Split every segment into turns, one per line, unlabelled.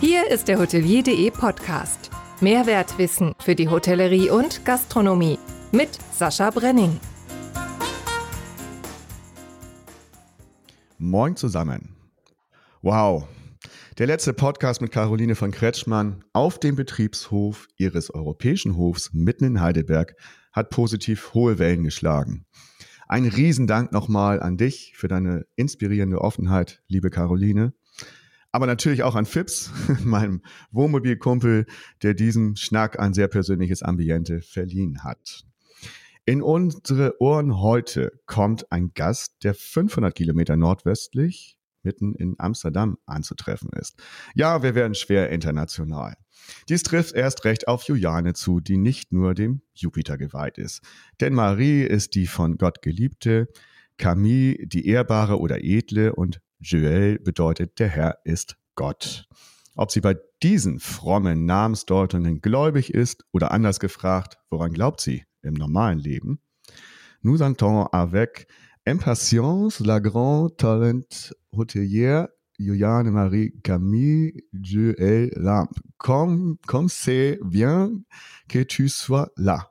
Hier ist der Hotelier.de Podcast. Mehrwertwissen für die Hotellerie und Gastronomie mit Sascha Brenning.
Moin zusammen. Wow. Der letzte Podcast mit Caroline von Kretschmann auf dem Betriebshof ihres europäischen Hofs mitten in Heidelberg hat positiv hohe Wellen geschlagen. Ein Riesendank nochmal an dich für deine inspirierende Offenheit, liebe Caroline. Aber natürlich auch an Fips, meinem Wohnmobilkumpel, der diesem Schnack ein sehr persönliches Ambiente verliehen hat. In unsere Ohren heute kommt ein Gast, der 500 Kilometer nordwestlich mitten in Amsterdam anzutreffen ist. Ja, wir werden schwer international. Dies trifft erst recht auf Juliane zu, die nicht nur dem Jupiter geweiht ist. Denn Marie ist die von Gott geliebte, Camille die ehrbare oder edle und Joel bedeutet der Herr ist Gott. Ob sie bei diesen frommen Namensdeutungen gläubig ist oder anders gefragt, woran glaubt sie im normalen Leben? Nous entendons avec impatience la grande talent hôtelière Juliane Marie Camille Joël Lamp. Comme, comme c'est bien que tu sois là.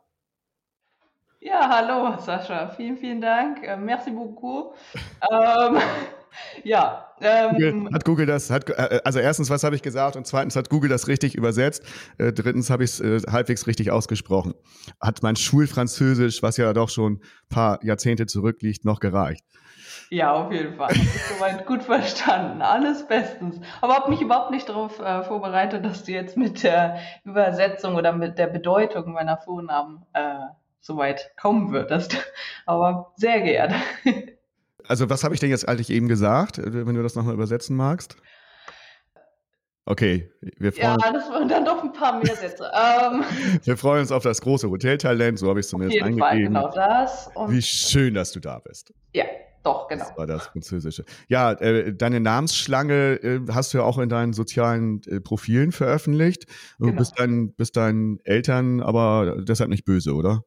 Ja, hallo Sascha, vielen, vielen Dank. Äh, merci beaucoup. ähm, ja.
Ähm, hat Google das, hat, äh, also erstens, was habe ich gesagt und zweitens hat Google das richtig übersetzt, äh, drittens habe ich es äh, halbwegs richtig ausgesprochen. Hat mein Schulfranzösisch, was ja doch schon ein paar Jahrzehnte zurückliegt, noch gereicht.
Ja, auf jeden Fall. Soweit gut verstanden. Alles bestens. Aber habe mich überhaupt nicht darauf äh, vorbereitet, dass du jetzt mit der Übersetzung oder mit der Bedeutung meiner Vornamen äh, soweit kommen würdest. Aber sehr gerne.
Also was habe ich denn jetzt eigentlich eben gesagt, wenn du das nochmal übersetzen magst? Okay,
wir freuen uns. Ja, das waren dann doch ein paar mehr Sätze. ähm,
wir freuen uns auf das große Hoteltalent, so habe ich es zumindest auf jeden eingegeben. Fall, genau das. Und Wie schön, dass du da bist.
Ja, doch, genau.
Das war das Französische. Ja, äh, deine Namensschlange äh, hast du ja auch in deinen sozialen äh, Profilen veröffentlicht. Du genau. bist, dein, bist deinen Eltern aber deshalb nicht böse, oder?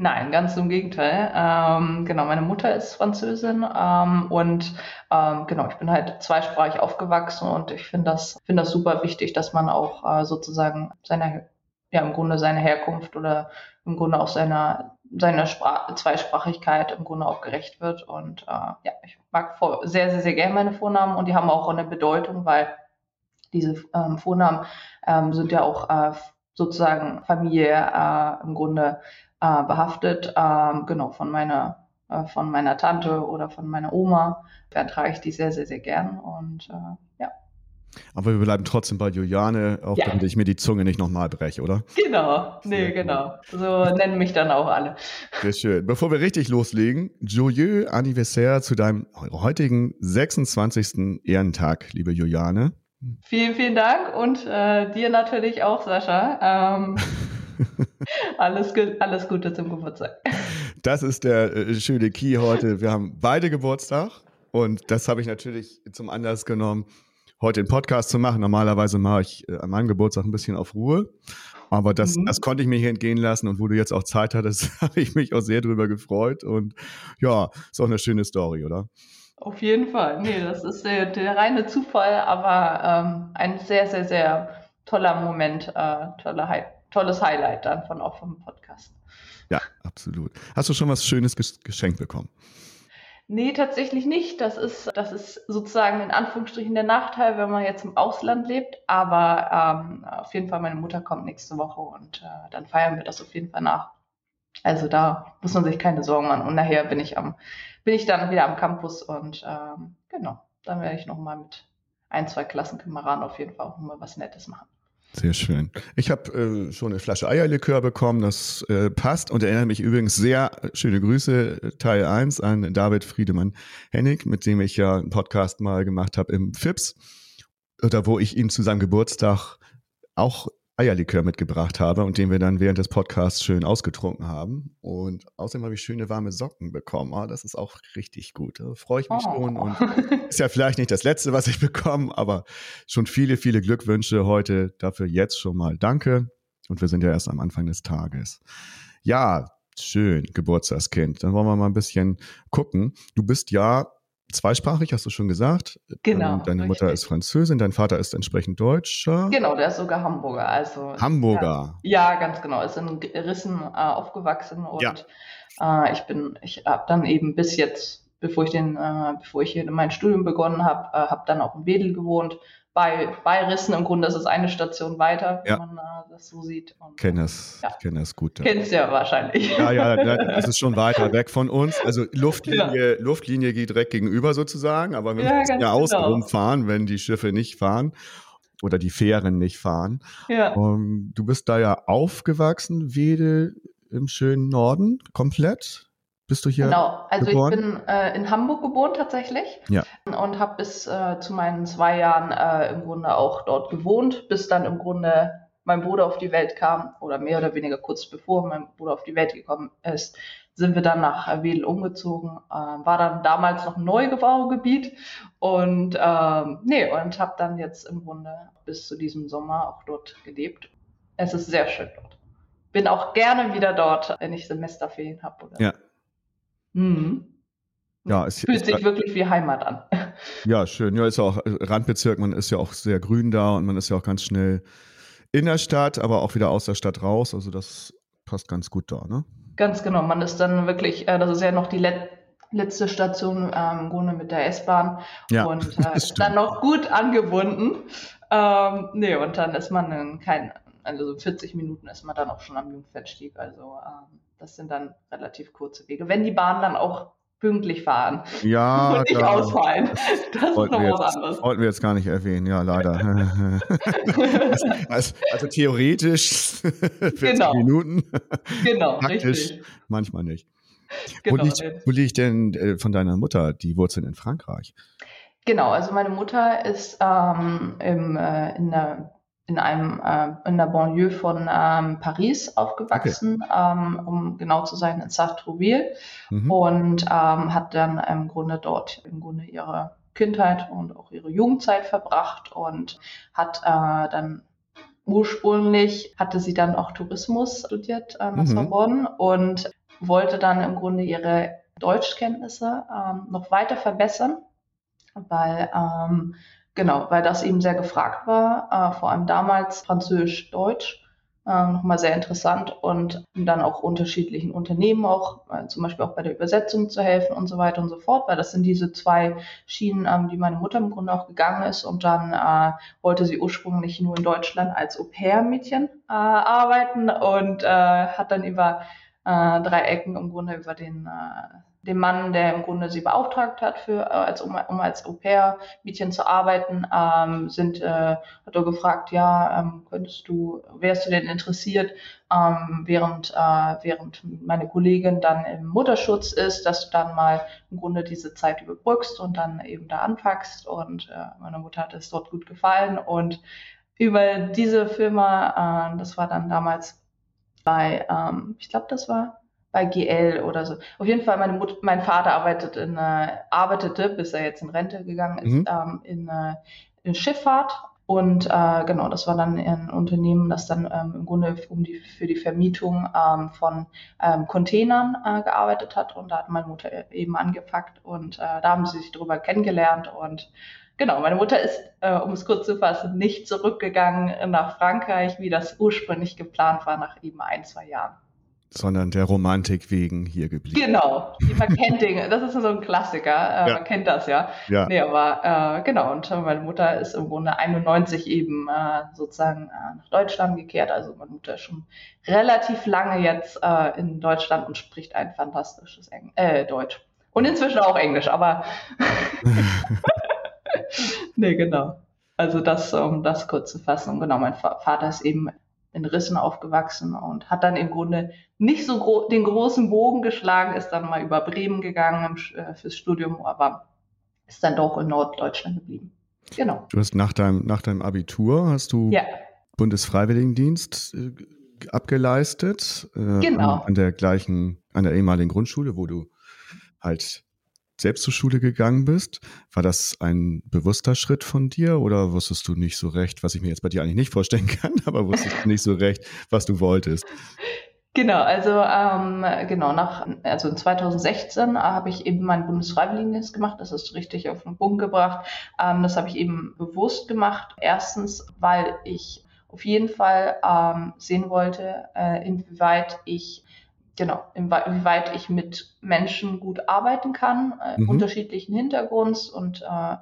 Nein, ganz im Gegenteil. Ähm, genau, meine Mutter ist Französin ähm, und ähm, genau, ich bin halt zweisprachig aufgewachsen und ich finde das, finde das super wichtig, dass man auch äh, sozusagen seine, ja, im Grunde seine Herkunft oder im Grunde auch seiner, seiner Spra Zweisprachigkeit im Grunde auch gerecht wird. Und äh, ja, ich mag sehr, sehr, sehr gerne meine Vornamen und die haben auch eine Bedeutung, weil diese ähm, Vornamen ähm, sind ja auch äh, sozusagen Familie äh, im Grunde äh, behaftet, ähm, genau, von meiner, äh, von meiner Tante oder von meiner Oma. Da trage ich die sehr, sehr, sehr gern und äh, ja.
Aber wir bleiben trotzdem bei Juliane, auch ja. damit ich mir die Zunge nicht nochmal breche, oder?
Genau, nee, genau. So nennen mich dann auch alle.
Sehr schön. Bevor wir richtig loslegen, joyeux anniversaire zu deinem heutigen 26. Ehrentag, liebe Juliane.
Vielen, vielen Dank und äh, dir natürlich auch, Sascha. Ähm, alles, alles Gute zum Geburtstag.
Das ist der äh, schöne Key heute. Wir haben beide Geburtstag und das habe ich natürlich zum Anlass genommen, heute den Podcast zu machen. Normalerweise mache ich äh, an meinem Geburtstag ein bisschen auf Ruhe. Aber das, mhm. das konnte ich mir hier entgehen lassen und wo du jetzt auch Zeit hattest, habe ich mich auch sehr drüber gefreut. Und ja, ist auch eine schöne Story, oder?
Auf jeden Fall. Nee, das ist der, der reine Zufall, aber ähm, ein sehr, sehr, sehr toller Moment, äh, toller Hype tolles Highlight dann von auch vom Podcast.
Ja, absolut. Hast du schon was Schönes geschenkt bekommen?
Nee, tatsächlich nicht. Das ist, das ist sozusagen in Anführungsstrichen der Nachteil, wenn man jetzt im Ausland lebt. Aber ähm, auf jeden Fall, meine Mutter kommt nächste Woche und äh, dann feiern wir das auf jeden Fall nach. Also da muss man sich keine Sorgen machen. Und nachher bin ich am, bin ich dann wieder am Campus und ähm, genau, dann werde ich nochmal mit ein, zwei Klassenkameraden auf jeden Fall auch mal was Nettes machen.
Sehr schön. Ich habe äh, schon eine Flasche Eierlikör bekommen, das äh, passt und erinnert mich übrigens sehr, schöne Grüße, Teil 1 an David Friedemann Hennig, mit dem ich ja einen Podcast mal gemacht habe im FIPS, oder wo ich ihn zu seinem Geburtstag auch Eierlikör mitgebracht habe und den wir dann während des Podcasts schön ausgetrunken haben. Und außerdem habe ich schöne warme Socken bekommen. Oh, das ist auch richtig gut. Da freue ich mich oh. schon. Und ist ja vielleicht nicht das Letzte, was ich bekomme, aber schon viele, viele Glückwünsche heute. Dafür jetzt schon mal danke. Und wir sind ja erst am Anfang des Tages. Ja, schön, Geburtstagskind. Dann wollen wir mal ein bisschen gucken. Du bist ja zweisprachig, hast du schon gesagt.
Genau.
Ähm, Deine Mutter ist Französin, dein Vater ist entsprechend Deutscher.
Genau, der ist sogar Hamburger. Also,
Hamburger.
Ja, ja ganz genau. Ist in Rissen äh, aufgewachsen und ja. äh, ich bin, ich habe dann eben bis jetzt, bevor ich den, äh, bevor ich hier mein Studium begonnen habe, äh, habe dann auch in Wedel gewohnt, bei, bei Rissen. Im Grunde ist es eine Station weiter, wenn ja. man äh, das so sieht.
Kenne es, ja. kenne es gut.
Kennst du ja wahrscheinlich.
Ja, ja, das ist schon weiter weg von uns. Also Luftlinie, ja. Luftlinie geht direkt gegenüber sozusagen, aber wir ja, müssen ja außenrum genau. fahren, wenn die Schiffe nicht fahren oder die Fähren nicht fahren. Ja. Um, ähm, du bist da ja aufgewachsen, Wedel im schönen Norden, komplett. Bist du hier?
Genau, also geboren? ich bin äh, in Hamburg geboren tatsächlich
ja.
und habe bis äh, zu meinen zwei Jahren äh, im Grunde auch dort gewohnt, bis dann im Grunde mein Bruder auf die Welt kam oder mehr oder weniger kurz bevor mein Bruder auf die Welt gekommen ist, sind wir dann nach Wedel umgezogen. Ähm, war dann damals noch ein Neubaugebiet und ähm, nee und habe dann jetzt im Grunde bis zu diesem Sommer auch dort gelebt. Es ist sehr schön dort. Bin auch gerne wieder dort, wenn ich Semesterferien habe.
Ja.
Mhm.
Ja, es
fühlt sich wirklich wie Heimat an.
Ja, schön. Ja, ist ja auch Randbezirk, man ist ja auch sehr grün da und man ist ja auch ganz schnell in der Stadt, aber auch wieder aus der Stadt raus. Also das passt ganz gut da, ne?
Ganz genau. Man ist dann wirklich, äh, das ist ja noch die Let letzte Station ähm, im Grunde mit der S-Bahn
ja,
und äh, dann noch gut angebunden. Ähm, nee, und dann ist man in kein, also 40 Minuten ist man dann auch schon am Jungfernstieg. Also ähm, das sind dann relativ kurze Wege. Wenn die Bahnen dann auch pünktlich fahren
ja,
und nicht ausfallen. Das ist noch was anderes.
Wollten wir jetzt gar nicht erwähnen, ja, leider. also, also, theoretisch 40 genau. Minuten.
Genau,
Praktisch richtig. manchmal nicht. Genau, wo, liegt, wo liegt denn äh, von deiner Mutter die Wurzeln in Frankreich?
Genau, also meine Mutter ist ähm, im, äh, in der in einem äh, in der Banlieue von ähm, Paris aufgewachsen, okay. ähm, um genau zu sein in Sartrouville mhm. und ähm, hat dann im Grunde dort im Grunde ihre Kindheit und auch ihre Jugendzeit verbracht und hat äh, dann ursprünglich hatte sie dann auch Tourismus studiert an der mhm. Sorbonne und wollte dann im Grunde ihre Deutschkenntnisse ähm, noch weiter verbessern, weil ähm, Genau, weil das eben sehr gefragt war, äh, vor allem damals Französisch-Deutsch, äh, nochmal sehr interessant und dann auch unterschiedlichen Unternehmen auch, äh, zum Beispiel auch bei der Übersetzung zu helfen und so weiter und so fort, weil das sind diese zwei Schienen, ähm, die meine Mutter im Grunde auch gegangen ist und dann äh, wollte sie ursprünglich nur in Deutschland als Au-pair-Mädchen äh, arbeiten und äh, hat dann über äh, drei Ecken im Grunde über den dem Mann, der im Grunde sie beauftragt hat, für, äh, als, um, um als Au-pair-Mädchen zu arbeiten, ähm, sind, äh, hat er gefragt, ja, ähm, könntest du, wärst du denn interessiert, ähm, während, äh, während meine Kollegin dann im Mutterschutz ist, dass du dann mal im Grunde diese Zeit überbrückst und dann eben da anpackst? Und äh, meiner Mutter hat es dort gut gefallen. Und über diese Firma, äh, das war dann damals bei, ähm, ich glaube, das war bei GL oder so. Auf jeden Fall, meine Mut mein Vater arbeitet in, äh, arbeitete, bis er jetzt in Rente gegangen ist, mhm. ähm, in, äh, in Schifffahrt. Und äh, genau, das war dann ein Unternehmen, das dann ähm, im Grunde um die, für die Vermietung ähm, von ähm, Containern äh, gearbeitet hat. Und da hat meine Mutter eben angepackt und äh, da haben sie sich drüber kennengelernt. Und genau, meine Mutter ist, äh, um es kurz zu fassen, nicht zurückgegangen nach Frankreich, wie das ursprünglich geplant war, nach eben ein, zwei Jahren
sondern der Romantik wegen hier geblieben.
Genau, man kennt Dinge, das ist so ein Klassiker, äh, ja. man kennt das ja.
ja.
Nee, aber äh, genau, und meine Mutter ist im Grunde 91 eben äh, sozusagen äh, nach Deutschland gekehrt, also meine Mutter ist schon relativ lange jetzt äh, in Deutschland und spricht ein fantastisches Eng äh, Deutsch. Und inzwischen auch Englisch, aber nee, genau. Also das, um das kurz zu fassen. Genau, mein Vater ist eben in Rissen aufgewachsen und hat dann im Grunde nicht so gro den großen Bogen geschlagen, ist dann mal über Bremen gegangen äh, fürs Studium, aber ist dann doch in Norddeutschland geblieben. Genau.
Du hast nach deinem, nach deinem Abitur hast du
ja.
Bundesfreiwilligendienst äh, abgeleistet.
Äh, genau.
An, an, der gleichen, an der ehemaligen Grundschule, wo du halt selbst zur Schule gegangen bist. War das ein bewusster Schritt von dir oder wusstest du nicht so recht, was ich mir jetzt bei dir eigentlich nicht vorstellen kann, aber wusstest du nicht so recht, was du wolltest?
Genau, also ähm, genau nach also 2016 äh, habe ich eben mein Bundesfreiwilligendienst gemacht. Das ist richtig auf den Punkt gebracht. Ähm, das habe ich eben bewusst gemacht. Erstens, weil ich auf jeden Fall ähm, sehen wollte, äh, inwieweit ich genau, inwieweit ich mit Menschen gut arbeiten kann, äh, mhm. unterschiedlichen Hintergrunds und äh,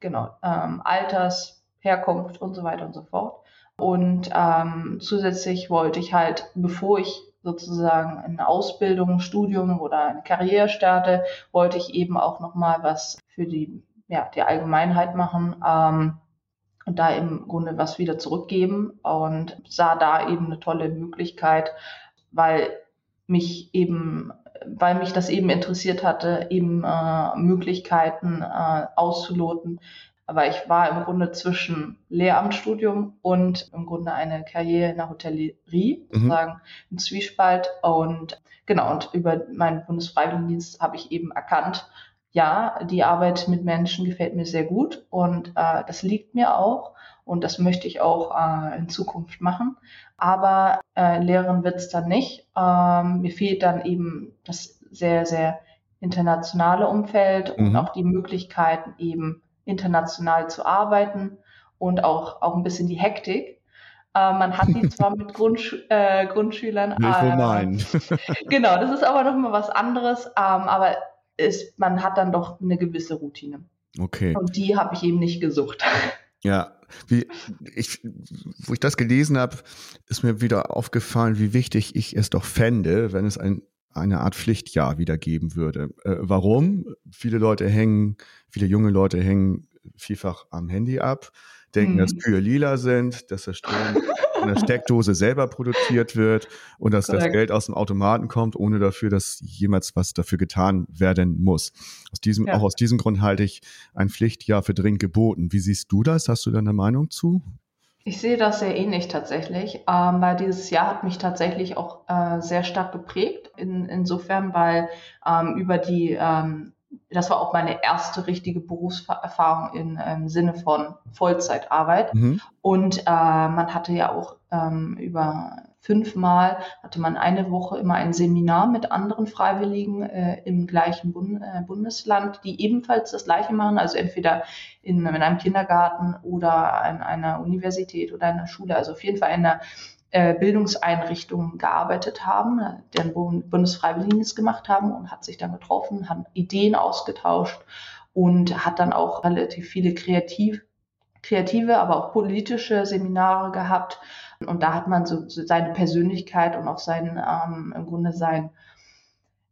genau ähm, Alters, Herkunft und so weiter und so fort. Und ähm, zusätzlich wollte ich halt, bevor ich sozusagen eine Ausbildung, ein Studium oder eine Karriere starte, wollte ich eben auch nochmal was für die, ja, die Allgemeinheit machen ähm, und da im Grunde was wieder zurückgeben und sah da eben eine tolle Möglichkeit, weil mich eben, weil mich das eben interessiert hatte, eben äh, Möglichkeiten äh, auszuloten, aber ich war im Grunde zwischen Lehramtsstudium und im Grunde eine Karriere in der Hotellerie, mhm. sozusagen im Zwiespalt. Und genau, und über meinen Bundesfreiwilligendienst habe ich eben erkannt, ja, die Arbeit mit Menschen gefällt mir sehr gut und äh, das liegt mir auch und das möchte ich auch äh, in Zukunft machen. Aber äh, Lehrerin wird's dann nicht. Ähm, mir fehlt dann eben das sehr, sehr internationale Umfeld mhm. und auch die Möglichkeiten eben international zu arbeiten und auch, auch ein bisschen die Hektik. Äh, man hat die zwar mit Grundsch äh, Grundschülern.
Äh,
genau, das ist aber nochmal was anderes, ähm, aber ist, man hat dann doch eine gewisse Routine.
Okay.
Und die habe ich eben nicht gesucht.
Ja, wie ich, wo ich das gelesen habe, ist mir wieder aufgefallen, wie wichtig ich es doch fände, wenn es ein eine Art Pflichtjahr wieder geben würde. Äh, warum? Viele Leute hängen, viele junge Leute hängen vielfach am Handy ab, denken, mhm. dass Kühe lila sind, dass der Strom in der Steckdose selber produziert wird und dass Correct. das Geld aus dem Automaten kommt, ohne dafür, dass jemals was dafür getan werden muss. Aus diesem, ja. Auch aus diesem Grund halte ich ein Pflichtjahr für dringend geboten. Wie siehst du das? Hast du da eine Meinung zu?
Ich sehe das sehr ähnlich tatsächlich, ähm, weil dieses Jahr hat mich tatsächlich auch äh, sehr stark geprägt. In, insofern, weil ähm, über die, ähm, das war auch meine erste richtige Berufserfahrung im ähm, Sinne von Vollzeitarbeit. Mhm. Und äh, man hatte ja auch ähm, über fünfmal hatte man eine Woche immer ein Seminar mit anderen Freiwilligen äh, im gleichen Bund, äh, Bundesland, die ebenfalls das Gleiche machen, also entweder in, in, einem Kindergarten oder an einer Universität oder einer Schule, also auf jeden Fall in einer äh, Bildungseinrichtung gearbeitet haben, deren Bundesfreiwilligendienst gemacht haben und hat sich dann getroffen, haben Ideen ausgetauscht und hat dann auch relativ viele kreativ, kreative, aber auch politische Seminare gehabt, und da hat man so seine Persönlichkeit und auch sein, ähm, im Grunde sein,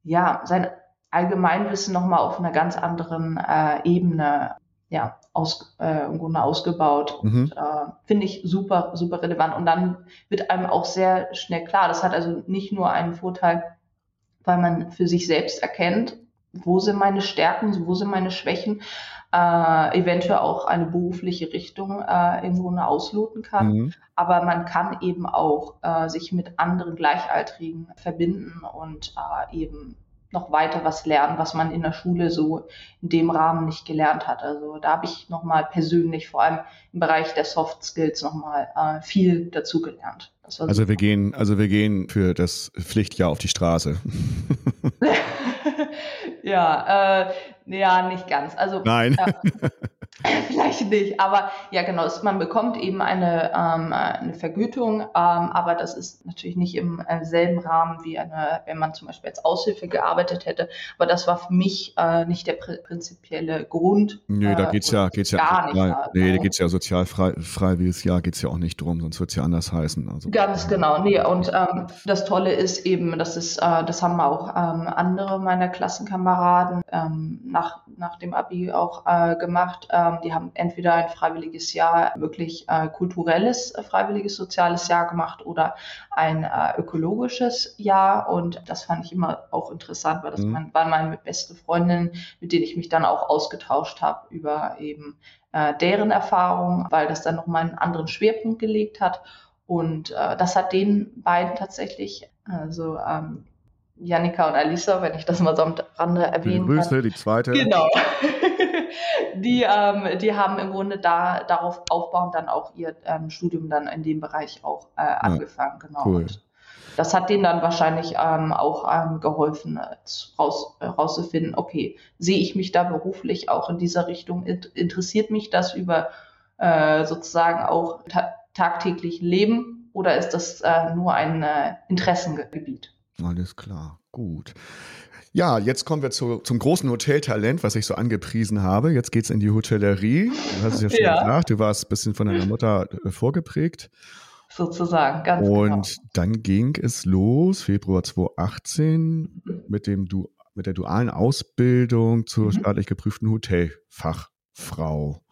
ja, sein Allgemeinwissen nochmal auf einer ganz anderen äh, Ebene ja, aus, äh, im Grunde ausgebaut. Mhm. äh, Finde ich super, super relevant. Und dann wird einem auch sehr schnell klar, das hat also nicht nur einen Vorteil, weil man für sich selbst erkennt, wo sind meine Stärken, wo sind meine Schwächen, äh, eventuell auch eine berufliche Richtung äh, im Grunde ausloten kann. Mhm. Aber man kann eben auch äh, sich mit anderen Gleichaltrigen verbinden und äh, eben noch weiter was lernen, was man in der Schule so in dem Rahmen nicht gelernt hat. Also da habe ich nochmal persönlich, vor allem im Bereich der Soft Skills, nochmal äh, viel dazu gelernt.
Also super. wir gehen, also wir gehen für das Pflichtjahr auf die Straße.
ja, äh, ja, nicht ganz. Also
Nein.
Ja, vielleicht nicht, aber ja, genau. Man bekommt eben eine, ähm, eine Vergütung, ähm, aber das ist natürlich nicht im äh, selben Rahmen wie eine, wenn man zum Beispiel als Aushilfe gearbeitet hätte. Aber das war für mich äh, nicht der pr prinzipielle Grund.
Nee, da äh, geht's ja, geht's ja gar nicht. Frei, nee, da geht's ja sozial frei, freiwilliges Jahr geht's ja auch nicht drum, sonst wird's ja anders heißen.
Also, Ganz genau. Nee, und ähm, das Tolle ist eben, das ist, äh, das haben auch ähm, andere meiner Klassenkameraden ähm, nach, nach dem Abi auch äh, gemacht. Ähm, die haben entweder ein freiwilliges Jahr, wirklich äh, kulturelles, äh, freiwilliges soziales Jahr gemacht oder ein äh, ökologisches Jahr. Und das fand ich immer auch interessant, weil das mhm. waren meine beste Freundinnen, mit denen ich mich dann auch ausgetauscht habe über eben äh, deren Erfahrungen, weil das dann nochmal einen anderen Schwerpunkt gelegt hat. Und äh, das hat den beiden tatsächlich, also ähm, Janika und Alisa, wenn ich das mal so am Rande erwähnen
Grüße, kann. die zweite.
Genau. die, ähm, die haben im Grunde da darauf aufbauend dann auch ihr ähm, Studium dann in dem Bereich auch äh, angefangen. Genau.
Cool.
das hat denen dann wahrscheinlich ähm, auch ähm, geholfen, äh, raus, äh, rauszufinden, okay, sehe ich mich da beruflich auch in dieser Richtung? Interessiert mich das über äh, sozusagen auch ta tagtäglich Leben oder ist das äh, nur ein äh, Interessengebiet?
Alles klar, gut. Ja, jetzt kommen wir zu, zum großen Hoteltalent, was ich so angepriesen habe. Jetzt geht's in die Hotellerie. Du hast es ja schon ja. gesagt, du warst ein bisschen von deiner Mutter äh, vorgeprägt.
Sozusagen, ganz
Und genau. dann ging es los, Februar 2018, mhm. mit, dem du mit der dualen Ausbildung zur mhm. staatlich geprüften Hotelfachfrau.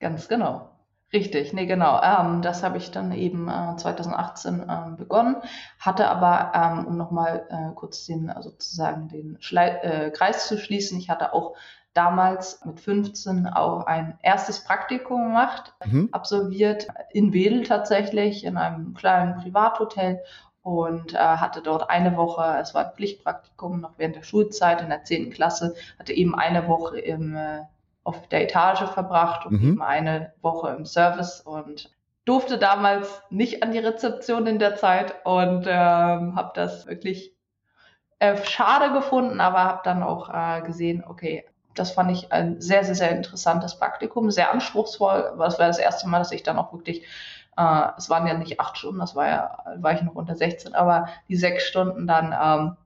Ganz genau. Richtig, nee, genau. Ähm, das habe ich dann eben äh, 2018 ähm, begonnen, hatte aber, ähm, um nochmal äh, kurz den, also sozusagen den Schlei äh, Kreis zu schließen, ich hatte auch damals mit 15 auch ein erstes Praktikum gemacht, mhm. absolviert in Wedel tatsächlich, in einem kleinen Privathotel und äh, hatte dort eine Woche, es war ein Pflichtpraktikum noch während der Schulzeit in der 10. Klasse, hatte eben eine Woche im äh, auf der Etage verbracht und mhm. eben eine Woche im Service und durfte damals nicht an die Rezeption in der Zeit und ähm, habe das wirklich äh, schade gefunden, aber habe dann auch äh, gesehen, okay, das fand ich ein sehr, sehr, sehr interessantes Praktikum, sehr anspruchsvoll. Das war das erste Mal, dass ich dann auch wirklich, äh, es waren ja nicht acht Stunden, das war ja, war ich noch unter 16, aber die sechs Stunden dann ähm,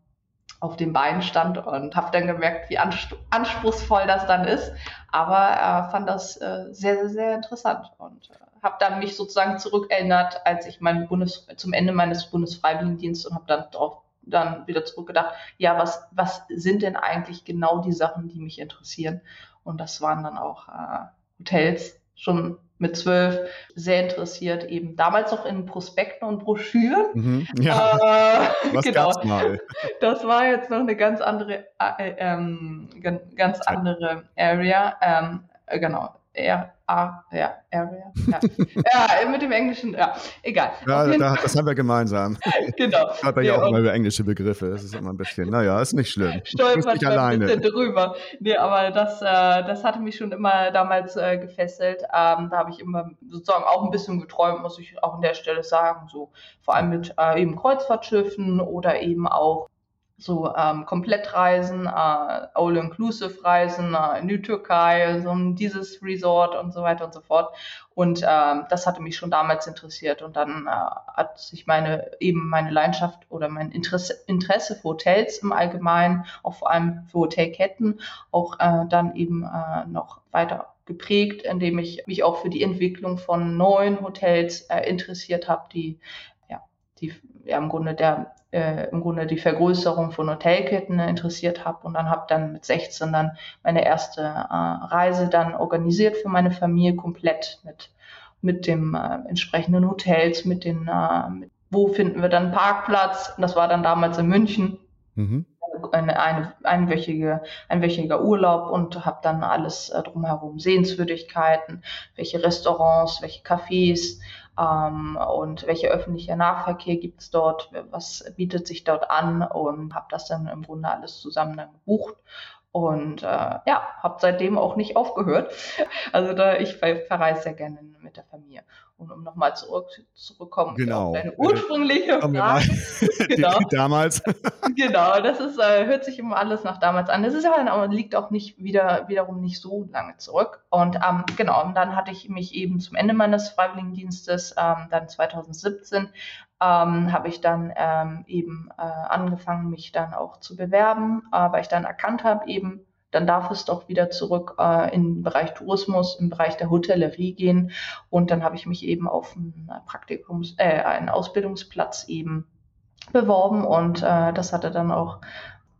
auf den Beinen stand und habe dann gemerkt, wie anspruchsvoll das dann ist. Aber äh, fand das äh, sehr, sehr, sehr interessant und äh, habe dann mich sozusagen zurückerinnert, als ich mein Bundes zum Ende meines Bundesfreiwilligendienstes und habe dann drauf dann wieder zurückgedacht, ja, was, was sind denn eigentlich genau die Sachen, die mich interessieren? Und das waren dann auch äh, Hotels, schon mit zwölf sehr interessiert, eben damals noch in Prospekten und Broschüren. Mhm, ja,
äh, was genau. gab's mal?
Das war jetzt noch eine ganz andere, äh, ähm, ganz andere Area. Ähm, äh, genau, eher Ah, ja, Area. Ja. ja, mit dem Englischen, ja, egal.
Ja, da, das haben wir gemeinsam. genau. Hat ja auch immer über englische Begriffe. Das ist immer ein bisschen, naja, ist nicht schlimm.
Stolpert nicht alleine. ein bisschen drüber. Nee, aber das, äh, das hatte mich schon immer damals äh, gefesselt. Ähm, da habe ich immer sozusagen auch ein bisschen geträumt, muss ich auch an der Stelle sagen. So, vor allem mit äh, eben Kreuzfahrtschiffen oder eben auch so ähm, Komplettreisen, äh, All-Inclusive-Reisen äh, in die Türkei, so dieses Resort und so weiter und so fort. Und ähm, das hatte mich schon damals interessiert. Und dann äh, hat sich meine eben meine Leidenschaft oder mein Interesse, Interesse für Hotels im Allgemeinen, auch vor allem für Hotelketten, auch äh, dann eben äh, noch weiter geprägt, indem ich mich auch für die Entwicklung von neuen Hotels äh, interessiert habe, die ja, die ja im Grunde der äh, im Grunde die Vergrößerung von Hotelketten interessiert habe und dann habe dann mit 16 dann meine erste äh, Reise dann organisiert für meine Familie komplett mit mit dem äh, entsprechenden Hotels, mit den äh, mit, wo finden wir dann Parkplatz? Das war dann damals in München. Mhm. Eine, eine einwöchige, einwöchiger Urlaub und habe dann alles äh, drumherum, Sehenswürdigkeiten, welche Restaurants, welche Cafés, ähm, und welcher öffentliche Nahverkehr gibt es dort, was bietet sich dort an? Und habe das dann im Grunde alles zusammen dann gebucht und äh, ja, habe seitdem auch nicht aufgehört. Also da ich verreise sehr gerne mit der Familie. Und um nochmal zurück, zurückkommen
genau.
auf deine ursprüngliche Frage.
genau. damals.
genau, das ist, äh, hört sich immer alles nach damals an. Das ist aber liegt auch nicht wieder, wiederum nicht so lange zurück. Und ähm, genau, und dann hatte ich mich eben zum Ende meines Freiwilligendienstes, ähm, dann 2017, ähm, habe ich dann ähm, eben äh, angefangen, mich dann auch zu bewerben, äh, weil ich dann erkannt habe, eben dann darf es doch wieder zurück äh, in den Bereich Tourismus, im Bereich der Hotellerie gehen. Und dann habe ich mich eben auf einen Praktikums, äh, einen Ausbildungsplatz eben beworben und äh, das hatte dann auch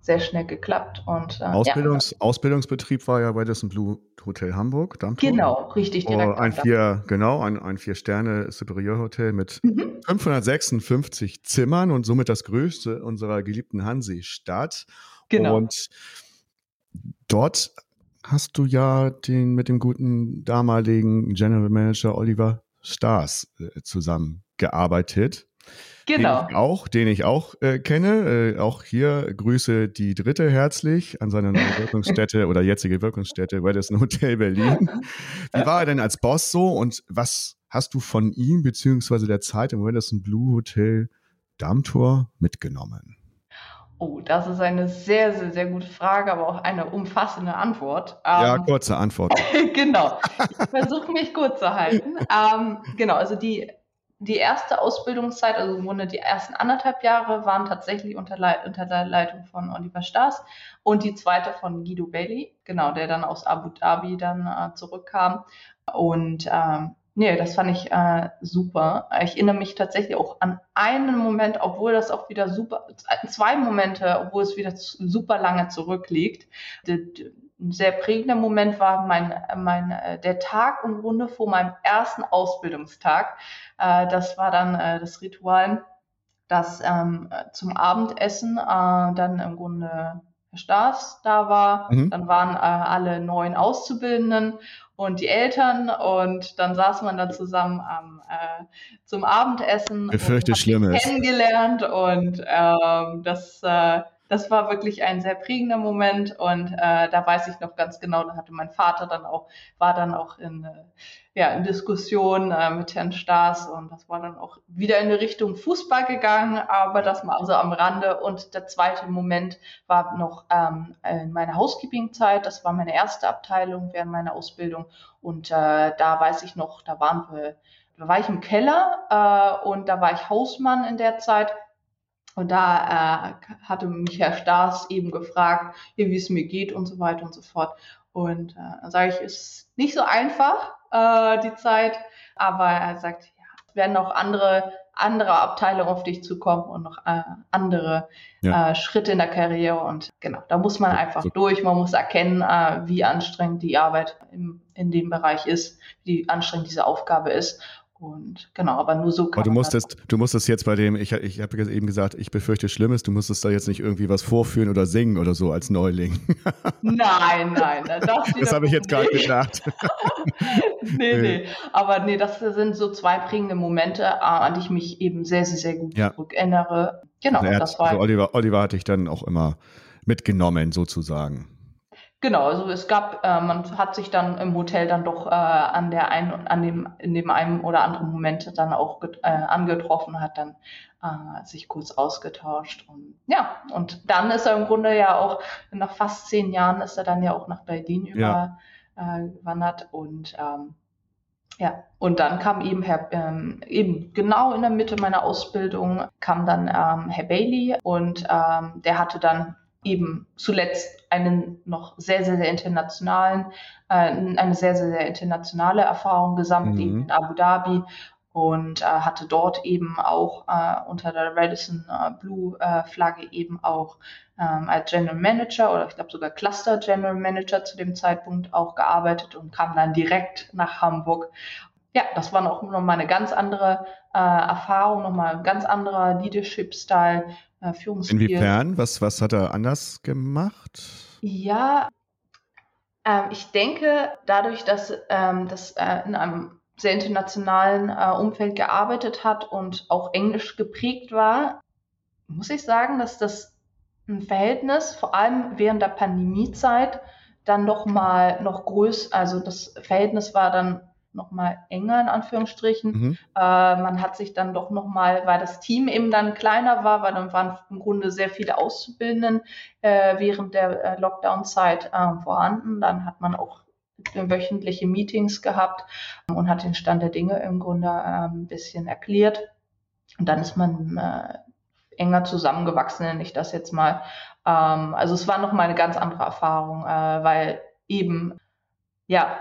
sehr schnell geklappt. Und,
äh, Ausbildungs ja. Ausbildungsbetrieb war ja bei das Blue Hotel Hamburg.
Dammtor. Genau, richtig
direkt. Oh, ein vier, genau, ein, ein vier-Sterne Superior Hotel mit mhm. 556 Zimmern und somit das größte unserer geliebten Hansestadt. Genau. Und dort hast du ja den mit dem guten damaligen General Manager Oliver Stars äh, zusammengearbeitet. Genau. Den ich auch, den ich auch äh, kenne. Äh, auch hier grüße die Dritte herzlich an seiner neuen Wirkungsstätte oder jetzige Wirkungsstätte Radisson Hotel Berlin. Wie war er denn als Boss so und was hast du von ihm beziehungsweise der Zeit im Radisson Blue Hotel Darmtour mitgenommen?
Oh, das ist eine sehr, sehr, sehr gute Frage, aber auch eine umfassende Antwort.
Ja, ähm, kurze Antwort.
genau. Ich versuche mich kurz zu halten. ähm, genau, also die, die erste Ausbildungszeit, also im Grunde die ersten anderthalb Jahre, waren tatsächlich unter, Le unter der Leitung von Oliver Staes und die zweite von Guido Bailey, genau, der dann aus Abu Dhabi dann äh, zurückkam. Und ähm, Nee, das fand ich äh, super. Ich erinnere mich tatsächlich auch an einen Moment, obwohl das auch wieder super, zwei Momente, obwohl es wieder super lange zurückliegt. Ein sehr prägender Moment war mein, mein, äh, der Tag im Grunde vor meinem ersten Ausbildungstag. Äh, das war dann äh, das Ritual, dass ähm, zum Abendessen äh, dann im Grunde Herr Staats da war. Mhm. Dann waren äh, alle neuen Auszubildenden und die Eltern und dann saß man da zusammen am, äh, zum Abendessen.
Befürchte und Schlimmes.
Kennengelernt und ähm, das, äh, das war wirklich ein sehr prägender Moment und äh, da weiß ich noch ganz genau, da hatte mein Vater dann auch, war dann auch in, äh, ja, in Diskussion äh, mit Herrn Staas und das war dann auch wieder in die Richtung Fußball gegangen, aber das mal also am Rande und der zweite Moment war noch ähm, in meiner Housekeeping-Zeit, das war meine erste Abteilung während meiner Ausbildung und äh, da weiß ich noch, da waren wir, da war ich im Keller äh, und da war ich Hausmann in der Zeit und da äh, hatte mich Herr Staas eben gefragt, wie es mir geht und so weiter und so fort. Und äh, dann sage ich, ist nicht so einfach, äh, die Zeit, aber er sagt, ja, es werden noch andere, andere Abteilungen auf dich zukommen und noch äh, andere ja. äh, Schritte in der Karriere. Und genau, da muss man einfach so. durch. Man muss erkennen, äh, wie anstrengend die Arbeit im, in dem Bereich ist, wie anstrengend diese Aufgabe ist. Und genau, aber nur so kann
aber du musstest, du musstest jetzt bei dem, ich, ich habe eben gesagt, ich befürchte Schlimmes, du musstest da jetzt nicht irgendwie was vorführen oder singen oder so als Neuling.
Nein, nein.
Das, das habe ich jetzt gerade gedacht.
nee, nee. Aber nee, das sind so zwei prägende Momente, äh, an die ich mich eben sehr, sehr, sehr gut ja. zurückerinnere.
Genau, also das war. Also Oliver, Oliver hatte ich dann auch immer mitgenommen, sozusagen.
Genau, also es gab, äh, man hat sich dann im Hotel dann doch äh, an der einen, an dem, in dem einen oder anderen Moment dann auch äh, angetroffen, hat dann äh, sich kurz ausgetauscht und ja, und dann ist er im Grunde ja auch, nach fast zehn Jahren ist er dann ja auch nach Berlin ja. überwandert äh, und ähm, ja, und dann kam eben Herr, ähm, eben genau in der Mitte meiner Ausbildung kam dann ähm, Herr Bailey und ähm, der hatte dann eben zuletzt einen noch sehr, sehr, sehr internationalen, äh, eine sehr, sehr, sehr internationale Erfahrung gesammelt, mhm. eben in Abu Dhabi und äh, hatte dort eben auch äh, unter der Radisson äh, Blue äh, Flagge eben auch ähm, als General Manager oder ich glaube sogar Cluster General Manager zu dem Zeitpunkt auch gearbeitet und kam dann direkt nach Hamburg. Ja, das war noch, noch mal eine ganz andere äh, Erfahrung, noch mal ein ganz anderer Leadership-Style, äh, Führungsstil.
Inwiefern? Was, was hat er anders gemacht?
Ja, ähm, ich denke, dadurch, dass ähm, das äh, in einem sehr internationalen äh, Umfeld gearbeitet hat und auch englisch geprägt war, muss ich sagen, dass das ein Verhältnis, vor allem während der Pandemiezeit, dann noch mal noch größer, also das Verhältnis war dann noch mal enger in Anführungsstrichen. Mhm. Äh, man hat sich dann doch noch mal, weil das Team eben dann kleiner war, weil dann waren im Grunde sehr viele Auszubildenden äh, während der äh, Lockdown-Zeit äh, vorhanden. Dann hat man auch wöchentliche Meetings gehabt und hat den Stand der Dinge im Grunde äh, ein bisschen erklärt. Und dann ist man äh, enger zusammengewachsen, nenne ich das jetzt mal. Ähm, also es war noch mal eine ganz andere Erfahrung, äh, weil eben ja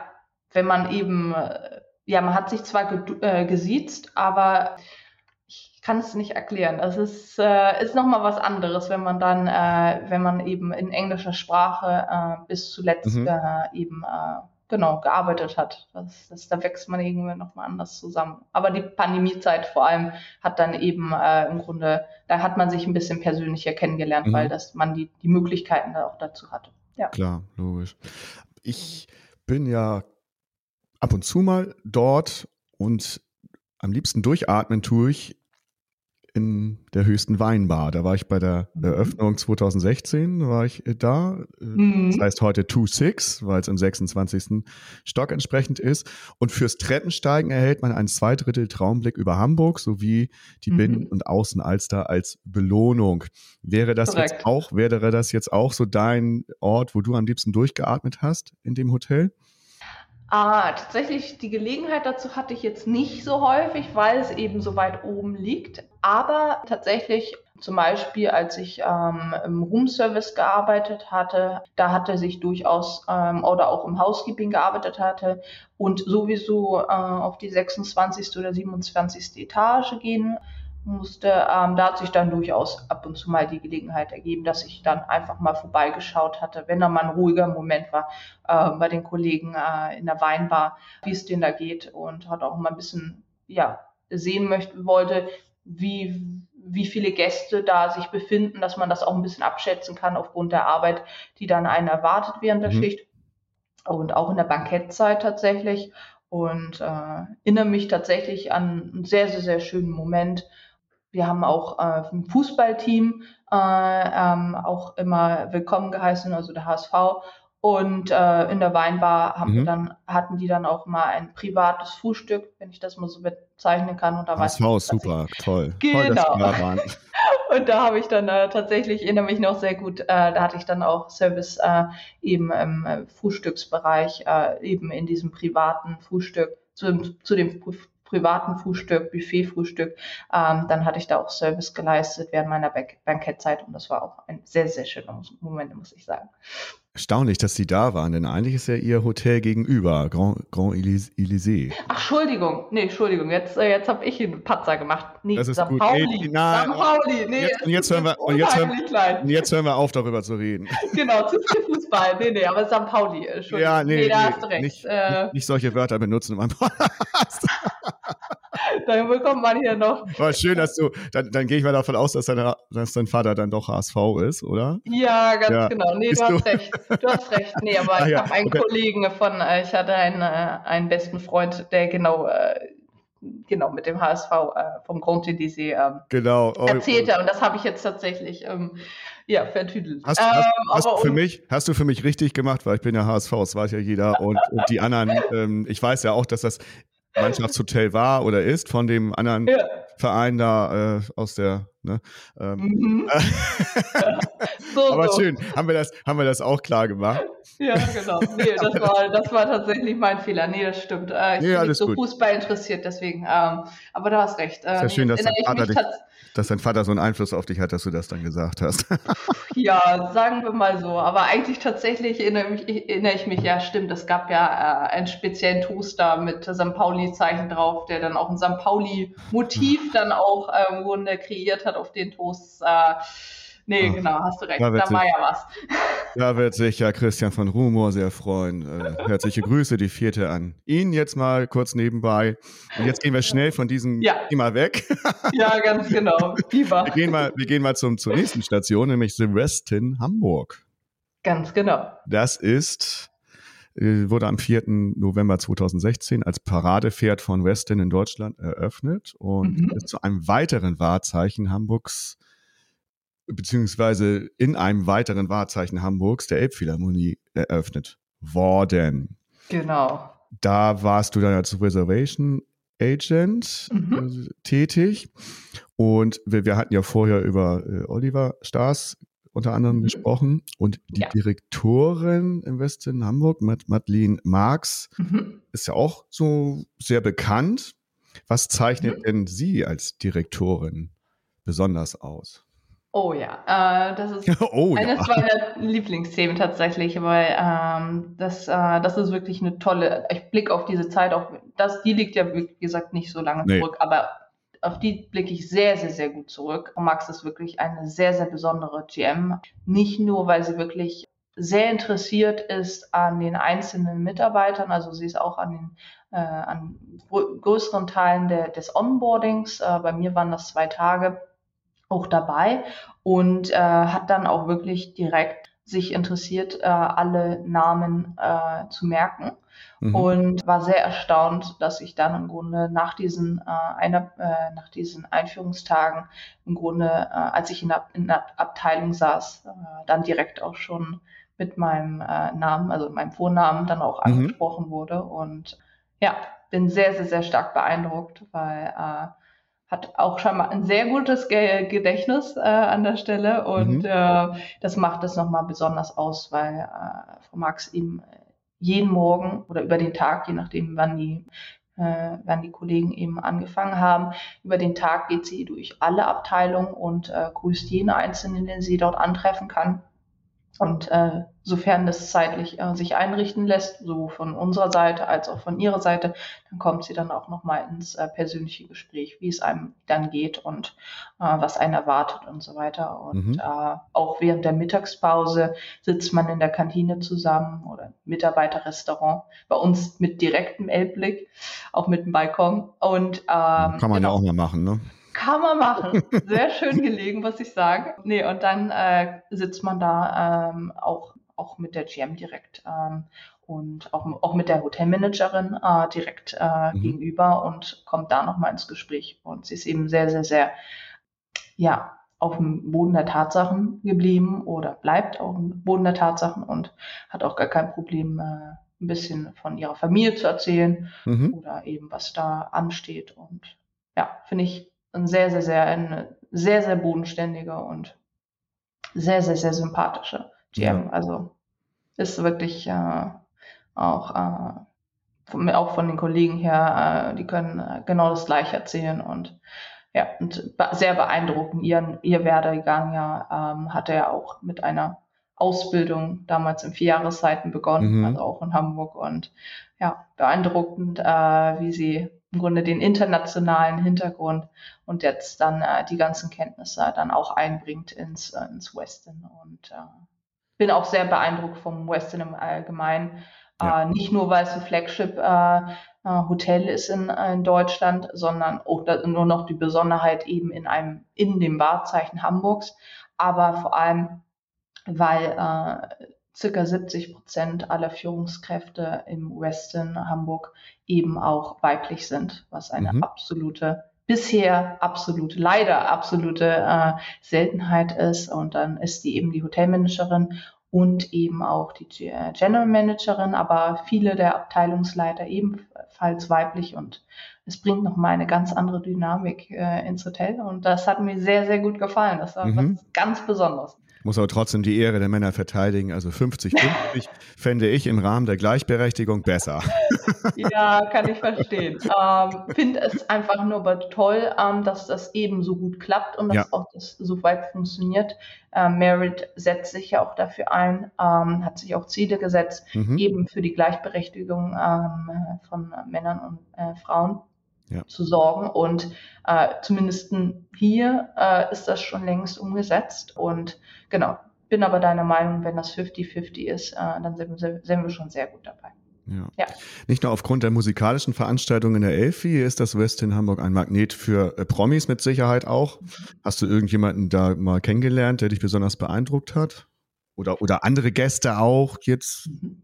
wenn man eben, äh, ja, man hat sich zwar äh, gesiezt, aber ich kann es nicht erklären. Es ist, äh, ist nochmal was anderes, wenn man dann, äh, wenn man eben in englischer Sprache äh, bis zuletzt mhm. äh, eben äh, genau gearbeitet hat. Das, das, da wächst man irgendwie nochmal anders zusammen. Aber die Pandemiezeit vor allem hat dann eben im Grunde, da hat man sich ein bisschen persönlicher kennengelernt, mhm. weil das man die, die Möglichkeiten da auch dazu hatte.
Ja. Klar, logisch. Ich bin ja ab und zu mal dort und am liebsten durchatmen tue ich in der höchsten Weinbar. Da war ich bei der mhm. Eröffnung 2016, war ich äh, da. Äh, mhm. Das heißt heute 2-6, weil es im 26. Stock entsprechend ist. Und fürs Treppensteigen erhält man einen Zweidrittel Traumblick über Hamburg sowie die mhm. Binnen- und Außenalster als Belohnung. Wäre das Korrekt. jetzt auch, wäre das jetzt auch so dein Ort, wo du am liebsten durchgeatmet hast in dem Hotel?
Ah, tatsächlich, die Gelegenheit dazu hatte ich jetzt nicht so häufig, weil es eben so weit oben liegt. Aber tatsächlich, zum Beispiel, als ich ähm, im Roomservice gearbeitet hatte, da hatte sich durchaus, ähm, oder auch im Housekeeping gearbeitet hatte und sowieso äh, auf die 26. oder 27. Etage gehen musste, ähm, da hat sich dann durchaus ab und zu mal die Gelegenheit ergeben, dass ich dann einfach mal vorbeigeschaut hatte, wenn da mal ein ruhiger Moment war äh, bei den Kollegen äh, in der Weinbar, wie es denen da geht und hat auch mal ein bisschen ja sehen möchte wollte, wie wie viele Gäste da sich befinden, dass man das auch ein bisschen abschätzen kann aufgrund der Arbeit, die dann einen erwartet während der mhm. Schicht. Und auch in der Bankettzeit tatsächlich. Und äh, erinnere mich tatsächlich an einen sehr, sehr, sehr schönen Moment, wir haben auch äh, ein Fußballteam äh, ähm, auch immer willkommen geheißen, also der HSV. Und äh, in der Weinbar haben mhm. wir dann, hatten die dann auch mal ein privates Frühstück, wenn ich das mal so bezeichnen kann. Und da
HSV super, ich, toll.
Genau. Toll, und da habe ich dann äh, tatsächlich, erinnere mich noch sehr gut, äh, da hatte ich dann auch Service äh, eben im äh, Frühstücksbereich, äh, eben in diesem privaten Frühstück zu, zu dem privaten Frühstück, Buffet-Frühstück. Ähm, dann hatte ich da auch Service geleistet während meiner Bankettzeit und das war auch ein sehr, sehr schöner Moment, muss ich sagen.
Erstaunlich, dass Sie da waren, denn eigentlich ist ja Ihr Hotel gegenüber, Grand, Grand Elysée.
Ach, Entschuldigung, nee, Entschuldigung, jetzt, äh, jetzt habe ich einen Patzer gemacht. Nee,
das ist St. Pauli. Nee, nein, St. Pauli, nee. Jetzt, und, jetzt hören wir, und, jetzt hören, und jetzt hören wir auf, darüber zu reden.
Genau, zu viel Fußball. Nee, nee, aber St. Pauli, Entschuldigung. Ja, nee, nee da nee, hast du recht.
Nicht, äh, nicht solche Wörter benutzen in meinem Podcast.
Dann bekommt man hier noch.
War schön, dass du, dann, dann gehe ich mal davon aus, dass, deine, dass dein Vater dann doch HSV ist, oder?
Ja, ganz ja. genau. Nee, du hast du? recht. Du hast recht. Nee, aber Ach, ich ja. habe einen okay. Kollegen von, äh, ich hatte einen, äh, einen besten Freund, der genau äh, genau mit dem HSV äh, vom Grand Elysée ähm,
genau.
oh, erzählte. Und das habe ich jetzt tatsächlich ähm, ja, vertüdelt.
Hast, ähm, hast, hast, für mich, hast du für mich richtig gemacht, weil ich bin ja HSV, das weiß ja jeder. Und, und die anderen, ähm, ich weiß ja auch, dass das Mannschaftshotel war oder ist von dem anderen ja. Verein da äh, aus der. Ne, ähm, mhm. so, aber so. schön, haben wir, das, haben wir das auch klar gemacht?
Ja, genau. Nee, das war, das war tatsächlich mein Fehler. Nee, das stimmt. Äh, ich nee, bin nicht so gut. Fußball interessiert, deswegen. Ähm, aber du hast recht.
Äh, ist ja schön, dass dein Vater dich dass dein Vater so einen Einfluss auf dich hat, dass du das dann gesagt hast.
ja, sagen wir mal so. Aber eigentlich tatsächlich erinnere, mich, erinnere ich mich, ja, stimmt, es gab ja äh, einen speziellen Toaster mit St. Pauli-Zeichen drauf, der dann auch ein St. Pauli-Motiv dann auch äh, im Grunde kreiert hat auf den Toasts. Äh, Nee, Ach, genau, hast du recht. Da, da war ja was.
Da wird sich ja Christian von Rumor sehr freuen. Äh, herzliche Grüße, die vierte an ihn jetzt mal kurz nebenbei. Und jetzt gehen wir schnell von diesem ja. Thema weg.
Ja, ganz genau.
Wir gehen mal, wir gehen mal zum, zur nächsten Station, nämlich The Westin Hamburg.
Ganz genau.
Das ist wurde am 4. November 2016 als Paradepferd von Westin in Deutschland eröffnet und mhm. ist zu einem weiteren Wahrzeichen Hamburgs beziehungsweise in einem weiteren Wahrzeichen Hamburgs, der Elbphilharmonie, eröffnet worden.
Genau.
Da warst du dann als Reservation Agent mhm. äh, tätig. Und wir, wir, hatten ja vorher über äh, Oliver Stars unter anderem mhm. gesprochen und die ja. Direktorin im Westen Hamburg, Mad Madeline Marx, mhm. ist ja auch so sehr bekannt. Was zeichnet mhm. denn sie als Direktorin besonders aus?
Oh ja, äh, das ist oh, eines ja. meiner Lieblingsthemen tatsächlich, weil ähm, das, äh, das ist wirklich eine tolle, ich blicke auf diese Zeit, auch das, die liegt ja wie gesagt nicht so lange nee. zurück, aber auf die blicke ich sehr, sehr, sehr gut zurück. Max ist wirklich eine sehr, sehr besondere GM. Nicht nur, weil sie wirklich sehr interessiert ist an den einzelnen Mitarbeitern, also sie ist auch an den äh, an größeren Teilen der, des Onboardings. Äh, bei mir waren das zwei Tage auch dabei und äh, hat dann auch wirklich direkt sich interessiert, äh, alle Namen äh, zu merken. Mhm. Und war sehr erstaunt, dass ich dann im Grunde nach diesen, äh, einer, äh, nach diesen Einführungstagen im Grunde, äh, als ich in der, in der Abteilung saß, äh, dann direkt auch schon mit meinem Namen, also meinem Vornamen, dann auch mhm. angesprochen wurde. Und ja, bin sehr, sehr, sehr stark beeindruckt, weil hat auch schon mal ein sehr gutes Gedächtnis äh, an der Stelle und mhm. äh, das macht es nochmal besonders aus, weil äh, Frau Marx eben jeden Morgen oder über den Tag, je nachdem, wann die, äh, wann die Kollegen eben angefangen haben, über den Tag geht sie durch alle Abteilungen und äh, grüßt jeden Einzelnen, den sie dort antreffen kann. Und äh, sofern das zeitlich äh, sich einrichten lässt, so von unserer Seite als auch von ihrer Seite, dann kommt sie dann auch nochmal ins äh, persönliche Gespräch, wie es einem dann geht und äh, was einen erwartet und so weiter. Und mhm. äh, auch während der Mittagspause sitzt man in der Kantine zusammen oder Mitarbeiterrestaurant, bei uns mit direktem Elbblick, auch mit dem Balkon. Und ähm,
kann man genau. ja auch mal machen, ne?
Kann man machen. Sehr schön gelegen, was ich sage. Nee, und dann äh, sitzt man da ähm, auch, auch mit der GM direkt ähm, und auch, auch mit der Hotelmanagerin äh, direkt äh, mhm. gegenüber und kommt da nochmal ins Gespräch. Und sie ist eben sehr, sehr, sehr, ja, auf dem Boden der Tatsachen geblieben oder bleibt auf dem Boden der Tatsachen und hat auch gar kein Problem, äh, ein bisschen von ihrer Familie zu erzählen mhm. oder eben was da ansteht. Und ja, finde ich ein sehr, sehr, sehr, ein sehr, sehr bodenständiger und sehr, sehr, sehr sympathischer GM. Ja. Also ist wirklich äh, auch, äh, von, auch von den Kollegen her, äh, die können äh, genau das gleiche erzählen und ja, und sehr beeindruckend. Ihr, ihr Werdegang ja ähm, hat er auch mit einer Ausbildung damals in Vierjahreszeiten begonnen, mhm. also auch in Hamburg und ja, beeindruckend, äh, wie sie im Grunde den internationalen Hintergrund und jetzt dann äh, die ganzen Kenntnisse dann auch einbringt ins, äh, ins Western. Und äh, bin auch sehr beeindruckt vom Western im Allgemeinen. Ja. Äh, nicht nur, weil es ein Flagship-Hotel äh, äh, ist in, in Deutschland, sondern auch nur noch die Besonderheit eben in einem, in dem Wahrzeichen Hamburgs, aber vor allem, weil circa 70 Prozent aller Führungskräfte im Western Hamburg eben auch weiblich sind, was eine mhm. absolute bisher absolute, leider absolute äh, Seltenheit ist. Und dann ist die eben die Hotelmanagerin und eben auch die äh, General Managerin, aber viele der Abteilungsleiter ebenfalls weiblich und es bringt nochmal eine ganz andere Dynamik äh, ins Hotel und das hat mir sehr, sehr gut gefallen. Das war mhm. was ganz Besonderes
muss aber trotzdem die Ehre der Männer verteidigen. Also 50-50 fände ich im Rahmen der Gleichberechtigung besser.
ja, kann ich verstehen. Ähm, Finde es einfach nur toll, ähm, dass das eben so gut klappt und dass ja. auch das so weit funktioniert. Ähm, Merit setzt sich ja auch dafür ein, ähm, hat sich auch Ziele gesetzt, mhm. eben für die Gleichberechtigung ähm, von Männern und äh, Frauen ja. zu sorgen. Und äh, zumindest hier äh, ist das schon längst umgesetzt. Und genau, bin aber deiner Meinung, wenn das 50-50 ist, äh, dann sind, sind, wir schon sehr gut dabei.
Ja. ja. Nicht nur aufgrund der musikalischen Veranstaltungen in der Elfi ist das West in Hamburg ein Magnet für äh, Promis mit Sicherheit auch. Mhm. Hast du irgendjemanden da mal kennengelernt, der dich besonders beeindruckt hat? Oder, oder andere Gäste auch jetzt? Mhm.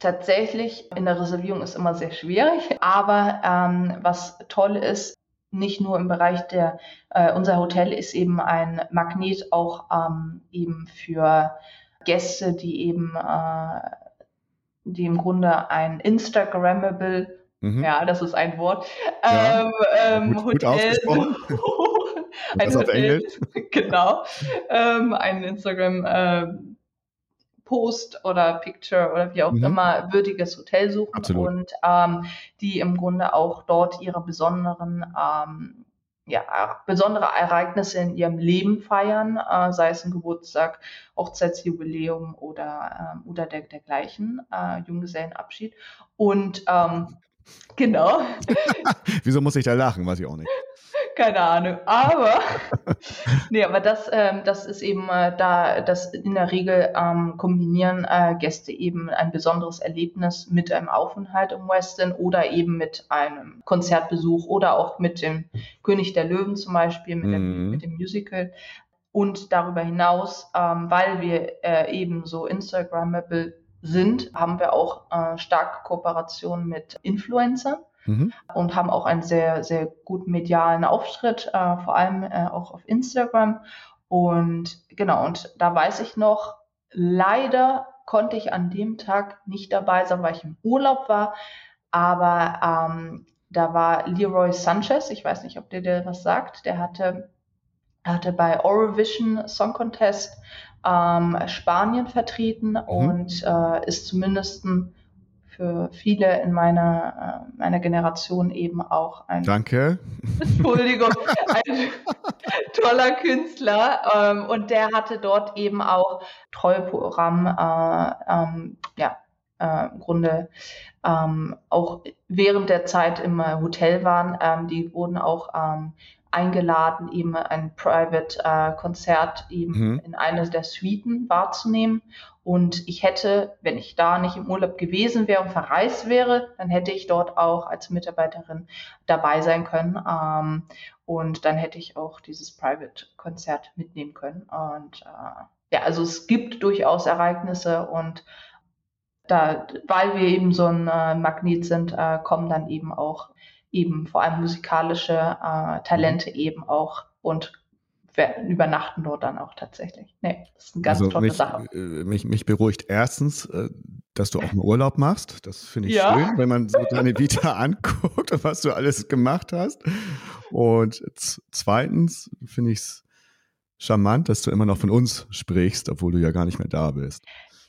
Tatsächlich, in der Reservierung ist immer sehr schwierig, aber ähm, was toll ist, nicht nur im Bereich der, äh, unser Hotel ist eben ein Magnet auch ähm, eben für Gäste, die eben, äh, die im Grunde ein Instagrammable, mhm. ja, das ist ein Wort, ja, ähm, ähm gut, Hotel. Gut ein Hotel, Englisch. genau, ähm, ein Instagram äh, Post oder Picture oder wie auch mhm. immer würdiges Hotel suchen Absolut. und ähm, die im Grunde auch dort ihre besonderen ähm, ja, besondere Ereignisse in ihrem Leben feiern, äh, sei es ein Geburtstag, Hochzeitsjubiläum oder, ähm, oder der, dergleichen, äh, Junggesellenabschied. Und ähm, genau.
Wieso muss ich da lachen? Weiß ich auch nicht
keine Ahnung. Aber, nee, aber das, ähm, das ist eben äh, da, das in der Regel ähm, kombinieren äh, Gäste eben ein besonderes Erlebnis mit einem Aufenthalt im Western oder eben mit einem Konzertbesuch oder auch mit dem König der Löwen zum Beispiel, mit, mhm. dem, mit dem Musical. Und darüber hinaus, ähm, weil wir äh, eben so Instagrammable sind, haben wir auch äh, starke Kooperationen mit Influencern mhm. und haben auch einen sehr, sehr guten medialen Auftritt, äh, vor allem äh, auch auf Instagram. Und genau, und da weiß ich noch, leider konnte ich an dem Tag nicht dabei sein, weil ich im Urlaub war. Aber ähm, da war Leroy Sanchez, ich weiß nicht, ob der dir was sagt, der hatte, hatte bei Eurovision Song Contest ähm, Spanien vertreten mhm. und äh, ist zumindest für viele in meiner, äh, meiner Generation eben auch ein.
Danke.
Entschuldigung, ein toller Künstler. Ähm, und der hatte dort eben auch Treueprogramm, äh, ähm, ja, äh, im Grunde ähm, auch während der Zeit im Hotel waren. Ähm, die wurden auch ähm, eingeladen, eben ein Private-Konzert äh, eben mhm. in einer der Suiten wahrzunehmen. Und ich hätte, wenn ich da nicht im Urlaub gewesen wäre und verreist wäre, dann hätte ich dort auch als Mitarbeiterin dabei sein können. Ähm, und dann hätte ich auch dieses Private-Konzert mitnehmen können. Und äh, ja, also es gibt durchaus Ereignisse und da, weil wir eben so ein äh, Magnet sind, äh, kommen dann eben auch eben vor allem musikalische äh, Talente eben auch und übernachten dort dann auch tatsächlich. Nee, das ist eine ganz also tolle
mich,
Sache.
Äh, mich, mich beruhigt erstens, äh, dass du auch einen Urlaub machst. Das finde ich ja. schön, wenn man so deine Vita anguckt und was du alles gemacht hast. Und zweitens finde ich es charmant, dass du immer noch von uns sprichst, obwohl du ja gar nicht mehr da bist.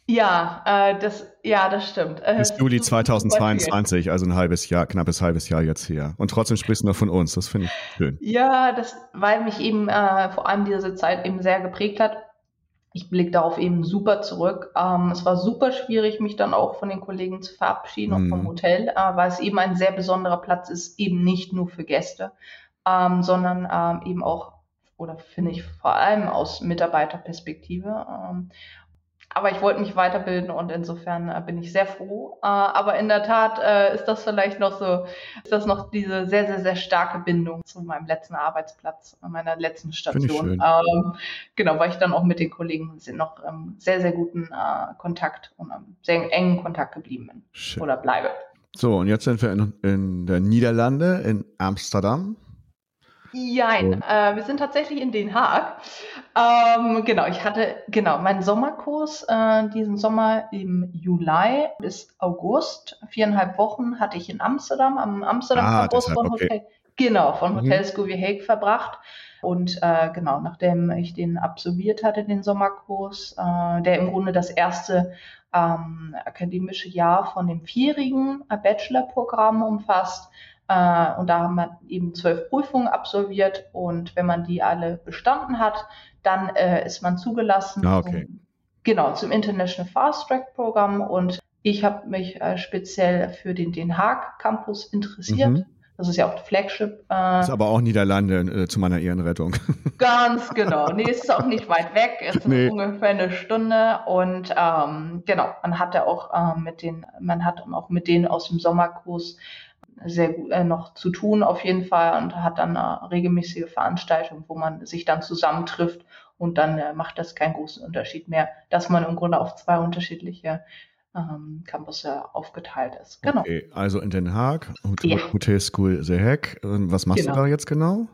Ja, äh, das, ja, das stimmt.
Äh, Bis Juli 2022, also ein halbes Jahr, knappes halbes Jahr jetzt her. Und trotzdem sprichst du noch von uns. Das finde ich schön.
Ja, das, weil mich eben äh, vor allem diese Zeit eben sehr geprägt hat. Ich blicke darauf eben super zurück. Ähm, es war super schwierig, mich dann auch von den Kollegen zu verabschieden und vom mhm. Hotel, äh, weil es eben ein sehr besonderer Platz ist, eben nicht nur für Gäste, ähm, sondern ähm, eben auch oder finde ich vor allem aus Mitarbeiterperspektive. Ähm, aber ich wollte mich weiterbilden und insofern äh, bin ich sehr froh. Äh, aber in der Tat äh, ist das vielleicht noch so, ist das noch diese sehr, sehr, sehr starke Bindung zu meinem letzten Arbeitsplatz, meiner letzten Station. Ähm, genau, weil ich dann auch mit den Kollegen noch ähm, sehr, sehr guten Kontakt und ähm, sehr engen Kontakt geblieben bin Schön. oder bleibe.
So, und jetzt sind wir in, in der Niederlande, in Amsterdam.
Jein, äh, wir sind tatsächlich in Den Haag. Ähm, genau, ich hatte genau meinen Sommerkurs äh, diesen Sommer im Juli bis August. Viereinhalb Wochen hatte ich in Amsterdam, am Amsterdam ah, Campus von okay. Hotel, genau, von mhm. Hotel Scooby Hague verbracht. Und äh, genau, nachdem ich den absolviert hatte, den Sommerkurs, äh, der im Grunde das erste ähm, akademische Jahr von dem vierjährigen Bachelor-Programm umfasst, äh, und da haben wir eben zwölf Prüfungen absolviert und wenn man die alle bestanden hat, dann äh, ist man zugelassen.
Ah, okay.
Zum, genau, zum International Fast Track Programm und ich habe mich äh, speziell für den Den Haag Campus interessiert. Mhm. Das ist ja auch Flagship.
Äh, ist aber auch Niederlande äh, zu meiner Ehrenrettung.
Ganz genau. Nee, ist auch nicht weit weg. Es ist nee. ungefähr eine Stunde. Und ähm, genau, man hatte auch äh, mit den, man hat auch mit denen aus dem Sommerkurs sehr gut äh, noch zu tun auf jeden Fall und hat dann eine regelmäßige Veranstaltung, wo man sich dann zusammentrifft und dann äh, macht das keinen großen Unterschied mehr, dass man im Grunde auf zwei unterschiedliche ähm, Campus aufgeteilt ist.
Genau. Okay, also in Den Haag, Hotel, ja. Hotel School The Hack. Was machst genau. du da jetzt genau?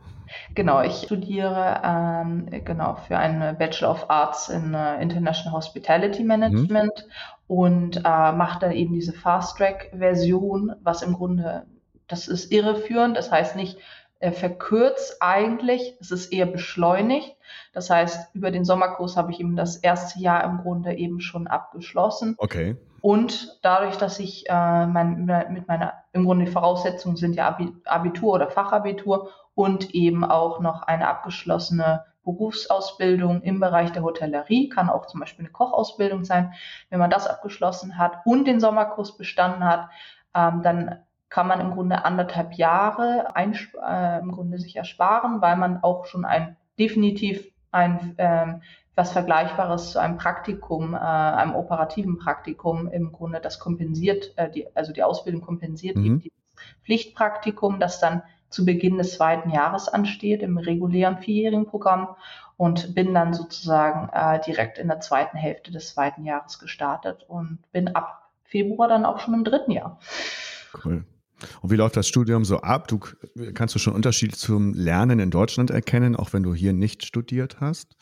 Genau, ich studiere ähm, genau für einen Bachelor of Arts in uh, International Hospitality Management mhm. und äh, mache dann eben diese Fast Track Version, was im Grunde das ist irreführend. Das heißt nicht äh, verkürzt eigentlich, es ist eher beschleunigt. Das heißt, über den Sommerkurs habe ich eben das erste Jahr im Grunde eben schon abgeschlossen.
Okay.
Und dadurch, dass ich äh, mein, mit meiner, im Grunde die Voraussetzungen sind ja Abitur oder Fachabitur und eben auch noch eine abgeschlossene Berufsausbildung im Bereich der Hotellerie, kann auch zum Beispiel eine Kochausbildung sein. Wenn man das abgeschlossen hat und den Sommerkurs bestanden hat, ähm, dann kann man im Grunde anderthalb Jahre äh, im Grunde sich ersparen, weil man auch schon ein definitiv ein ähm, was Vergleichbares zu einem Praktikum, äh, einem operativen Praktikum im Grunde das kompensiert, äh, die, also die Ausbildung kompensiert, mhm. die Pflichtpraktikum, das dann zu Beginn des zweiten Jahres ansteht im regulären vierjährigen Programm. und bin dann sozusagen äh, direkt in der zweiten Hälfte des zweiten Jahres gestartet und bin ab Februar dann auch schon im dritten Jahr.
Cool. Und wie läuft das Studium so ab? Du kannst du schon Unterschiede zum Lernen in Deutschland erkennen, auch wenn du hier nicht studiert hast?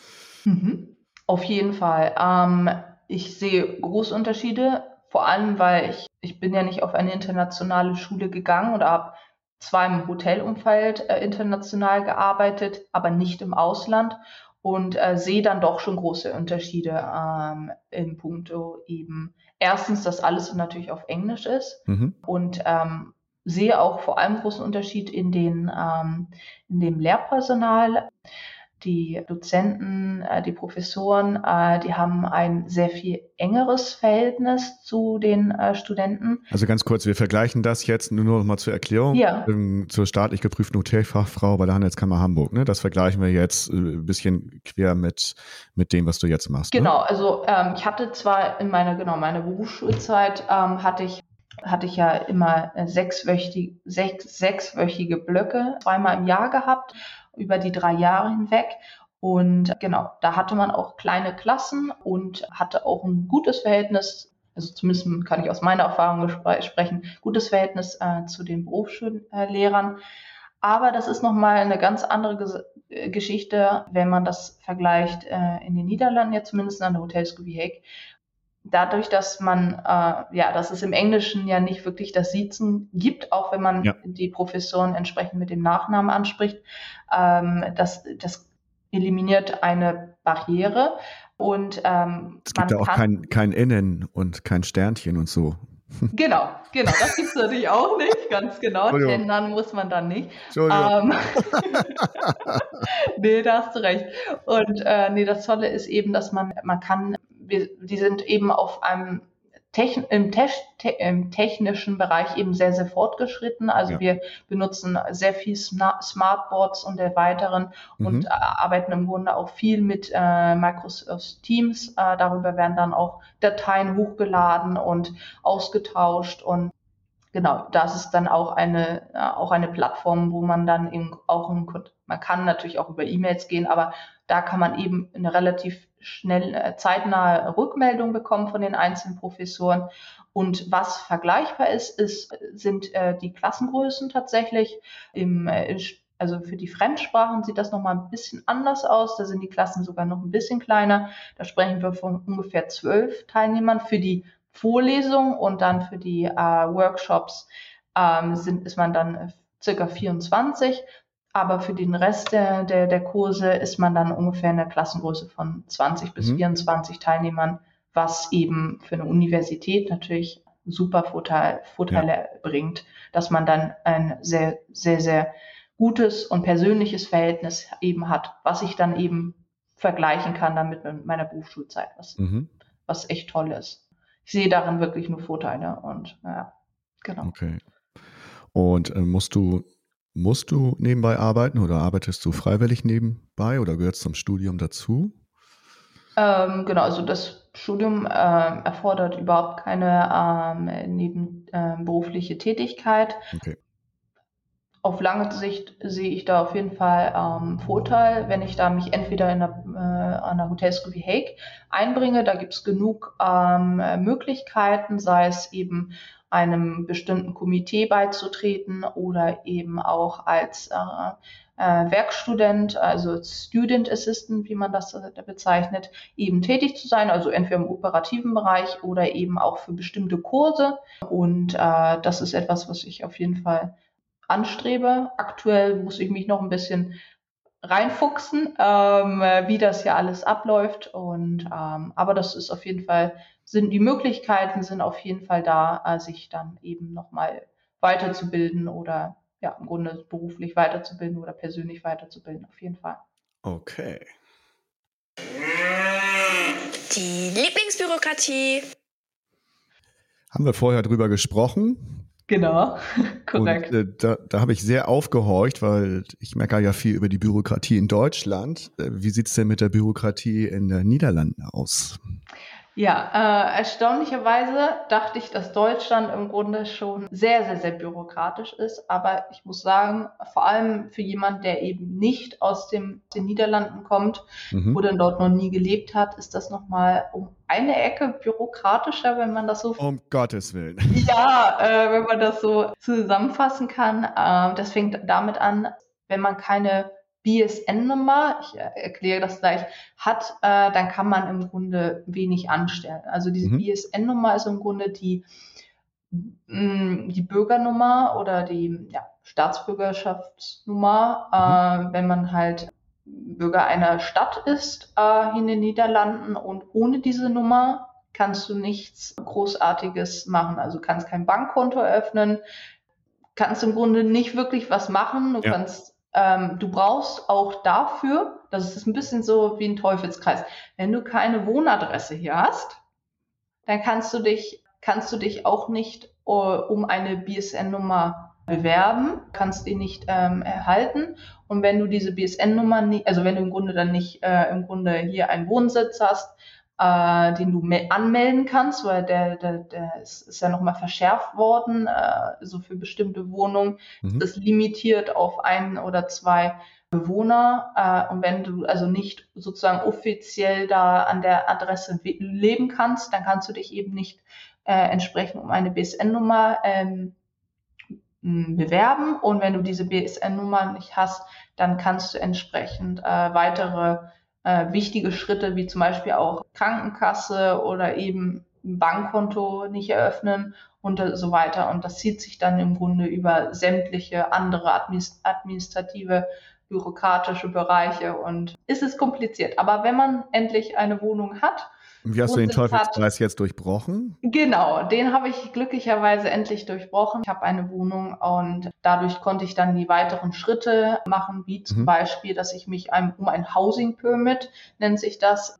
Mhm. Auf jeden Fall. Ähm, ich sehe große Unterschiede, vor allem weil ich, ich bin ja nicht auf eine internationale Schule gegangen oder habe zwar im Hotelumfeld äh, international gearbeitet, aber nicht im Ausland und äh, sehe dann doch schon große Unterschiede ähm, in puncto eben erstens, dass alles natürlich auf Englisch ist mhm. und ähm, sehe auch vor allem großen Unterschied in den ähm, in dem Lehrpersonal die Dozenten, äh, die Professoren, äh, die haben ein sehr viel engeres Verhältnis zu den äh, Studenten.
Also ganz kurz, wir vergleichen das jetzt nur noch mal zur Erklärung ja. ähm, zur staatlich geprüften Hotelfachfrau bei der Handelskammer Hamburg. Ne? Das vergleichen wir jetzt äh, ein bisschen quer mit, mit dem, was du jetzt machst.
Ne? Genau, ne? also ähm, ich hatte zwar in meiner, genau, meiner Berufsschulzeit ähm, hatte ich hatte ich ja immer sechswöchige, sechs, sechswöchige Blöcke zweimal im Jahr gehabt über die drei Jahre hinweg. Und genau, da hatte man auch kleine Klassen und hatte auch ein gutes Verhältnis, also zumindest kann ich aus meiner Erfahrung sprechen, gutes Verhältnis äh, zu den Berufsschullehrern. Aber das ist nochmal eine ganz andere Ges äh, Geschichte, wenn man das vergleicht äh, in den Niederlanden, jetzt zumindest an der Hotelschool wie Heck, dadurch, dass man, äh, ja, dass es im Englischen ja nicht wirklich das Siezen gibt, auch wenn man ja. die Professoren entsprechend mit dem Nachnamen anspricht, ähm, das, das eliminiert eine Barriere. Und ähm,
es gibt ja auch kein, kein Innen und kein Sternchen und so.
Genau, genau, das gibt es natürlich auch nicht, ganz genau. Ändern muss man dann nicht. Ähm, nee, da hast du recht. Und äh, nee, das Tolle ist eben, dass man, man kann wir, die sind eben auf einem Techn im, Te te im, technischen Bereich eben sehr, sehr fortgeschritten. Also ja. wir benutzen sehr viel Smartboards und der weiteren mhm. und äh, arbeiten im Grunde auch viel mit äh, Microsoft Teams. Äh, darüber werden dann auch Dateien hochgeladen und ausgetauscht und genau, das ist dann auch eine, äh, auch eine Plattform, wo man dann eben auch, man kann natürlich auch über E-Mails gehen, aber da kann man eben eine relativ schnell äh, zeitnahe Rückmeldung bekommen von den einzelnen Professoren. Und was vergleichbar ist, ist sind äh, die Klassengrößen tatsächlich. Im, äh, also für die Fremdsprachen sieht das nochmal ein bisschen anders aus. Da sind die Klassen sogar noch ein bisschen kleiner. Da sprechen wir von ungefähr zwölf Teilnehmern. Für die Vorlesung und dann für die äh, Workshops ähm, sind, ist man dann äh, circa 24. Aber für den Rest der, der, der Kurse ist man dann ungefähr in der Klassengröße von 20 bis mhm. 24 Teilnehmern, was eben für eine Universität natürlich super Vorteil, Vorteile ja. bringt, dass man dann ein sehr, sehr, sehr gutes und persönliches Verhältnis eben hat, was ich dann eben vergleichen kann damit mit meiner Berufsschulzeit, was, mhm. was echt toll ist. Ich sehe darin wirklich nur Vorteile und ja, genau.
Okay. Und äh, musst du Musst du nebenbei arbeiten oder arbeitest du freiwillig nebenbei oder gehört es zum Studium dazu?
Ähm, genau, also das Studium äh, erfordert überhaupt keine ähm, nebenberufliche äh, Tätigkeit. Okay. Auf lange Sicht sehe ich da auf jeden Fall ähm, Vorteil, wenn ich da mich entweder in der, äh, an der Hotelschool wie Hague einbringe. Da gibt es genug ähm, Möglichkeiten, sei es eben einem bestimmten Komitee beizutreten oder eben auch als äh, äh, Werkstudent, also Student Assistant, wie man das äh, bezeichnet, eben tätig zu sein, also entweder im operativen Bereich oder eben auch für bestimmte Kurse. Und äh, das ist etwas, was ich auf jeden Fall anstrebe. Aktuell muss ich mich noch ein bisschen reinfuchsen, ähm, wie das hier alles abläuft. Und ähm, aber das ist auf jeden Fall sind die Möglichkeiten sind auf jeden Fall da, äh, sich dann eben nochmal weiterzubilden oder ja im Grunde beruflich weiterzubilden oder persönlich weiterzubilden auf jeden Fall.
Okay.
Die Lieblingsbürokratie.
Haben wir vorher drüber gesprochen?
Genau,
korrekt. Und, äh, da, da habe ich sehr aufgehorcht, weil ich meckere ja viel über die Bürokratie in Deutschland. Äh, wie sieht es denn mit der Bürokratie in den Niederlanden aus?
Ja, äh, erstaunlicherweise dachte ich, dass Deutschland im Grunde schon sehr, sehr, sehr bürokratisch ist. Aber ich muss sagen, vor allem für jemanden, der eben nicht aus dem, den Niederlanden kommt mhm. oder dort noch nie gelebt hat, ist das nochmal um eine Ecke bürokratischer, wenn man das so.
Um Gottes Willen.
Ja, äh, wenn man das so zusammenfassen kann. Äh, das fängt damit an, wenn man keine BSN-Nummer, ich äh, erkläre das gleich, hat, äh, dann kann man im Grunde wenig anstellen. Also diese mhm. BSN-Nummer ist im Grunde die, mh, mm, die Bürgernummer oder die ja, Staatsbürgerschaftsnummer, mhm. äh, wenn man halt Bürger einer Stadt ist äh, in den Niederlanden und ohne diese Nummer kannst du nichts Großartiges machen. Also kannst kein Bankkonto eröffnen, kannst im Grunde nicht wirklich was machen. Du ja. kannst ähm, du brauchst auch dafür, das ist ein bisschen so wie ein Teufelskreis, wenn du keine Wohnadresse hier hast, dann kannst du dich, kannst du dich auch nicht uh, um eine BSN-Nummer bewerben, kannst die nicht ähm, erhalten. Und wenn du diese BSN-Nummer also wenn du im Grunde dann nicht äh, im Grunde hier einen Wohnsitz hast, äh, den du anmelden kannst, weil der, der, der ist, ist ja nochmal verschärft worden, äh, so für bestimmte Wohnungen mhm. ist limitiert auf ein oder zwei Bewohner. Äh, und wenn du also nicht sozusagen offiziell da an der Adresse leben kannst, dann kannst du dich eben nicht äh, entsprechend um eine BSN-Nummer ähm, bewerben. Und wenn du diese BSN-Nummer nicht hast, dann kannst du entsprechend äh, weitere äh, wichtige Schritte wie zum Beispiel auch Krankenkasse oder eben Bankkonto nicht eröffnen und so weiter. Und das zieht sich dann im Grunde über sämtliche andere administrative, bürokratische Bereiche und ist es kompliziert. Aber wenn man endlich eine Wohnung hat
wie hast du den Teufelskreis jetzt durchbrochen?
Genau, den habe ich glücklicherweise endlich durchbrochen. Ich habe eine Wohnung und dadurch konnte ich dann die weiteren Schritte machen, wie zum mhm. Beispiel, dass ich mich um ein Housing Permit, nennt sich das,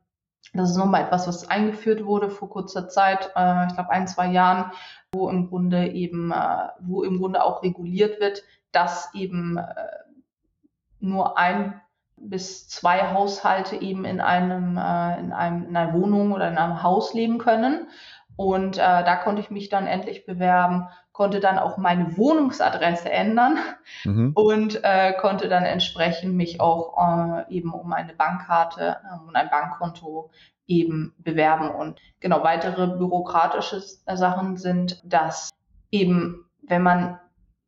das ist nochmal etwas, was eingeführt wurde vor kurzer Zeit, äh, ich glaube ein, zwei Jahren, wo im Grunde eben, äh, wo im Grunde auch reguliert wird, dass eben äh, nur ein bis zwei Haushalte eben in einem, äh, in einem, in einer Wohnung oder in einem Haus leben können. Und äh, da konnte ich mich dann endlich bewerben, konnte dann auch meine Wohnungsadresse ändern mhm. und äh, konnte dann entsprechend mich auch äh, eben um eine Bankkarte äh, und ein Bankkonto eben bewerben. Und genau weitere bürokratische Sachen sind, dass eben, wenn man,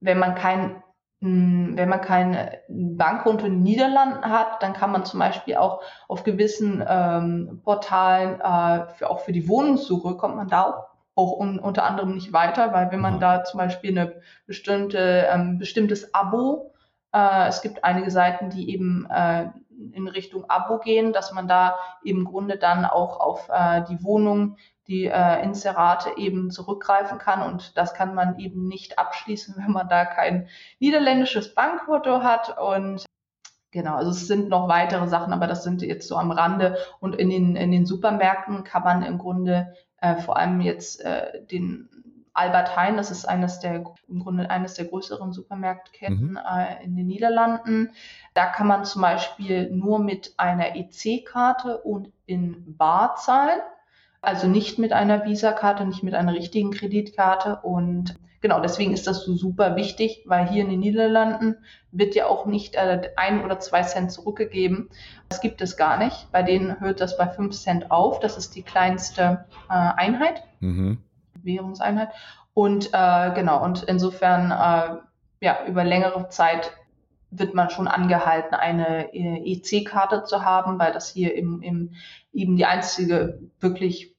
wenn man kein wenn man kein Bankkonto in den Niederlanden hat, dann kann man zum Beispiel auch auf gewissen ähm, Portalen, äh, für, auch für die Wohnungssuche, kommt man da auch un, unter anderem nicht weiter, weil wenn man mhm. da zum Beispiel eine bestimmte, ähm, bestimmtes Abo, äh, es gibt einige Seiten, die eben äh, in Richtung Abo gehen, dass man da im Grunde dann auch auf äh, die Wohnung die äh, Inserate eben zurückgreifen kann. Und das kann man eben nicht abschließen, wenn man da kein niederländisches Bankkonto hat. Und genau, also es sind noch weitere Sachen, aber das sind jetzt so am Rande. Und in den, in den Supermärkten kann man im Grunde äh, vor allem jetzt äh, den Albert Heijn, das ist eines der, im Grunde eines der größeren Supermarktketten mhm. äh, in den Niederlanden. Da kann man zum Beispiel nur mit einer EC-Karte und in Bar zahlen. Also nicht mit einer Visa-Karte, nicht mit einer richtigen Kreditkarte. Und genau, deswegen ist das so super wichtig, weil hier in den Niederlanden wird ja auch nicht äh, ein oder zwei Cent zurückgegeben. Das gibt es gar nicht. Bei denen hört das bei fünf Cent auf. Das ist die kleinste äh, Einheit, mhm. Währungseinheit. Und äh, genau, und insofern äh, ja, über längere Zeit wird man schon angehalten, eine äh, EC-Karte zu haben, weil das hier im, im, eben die einzige wirklich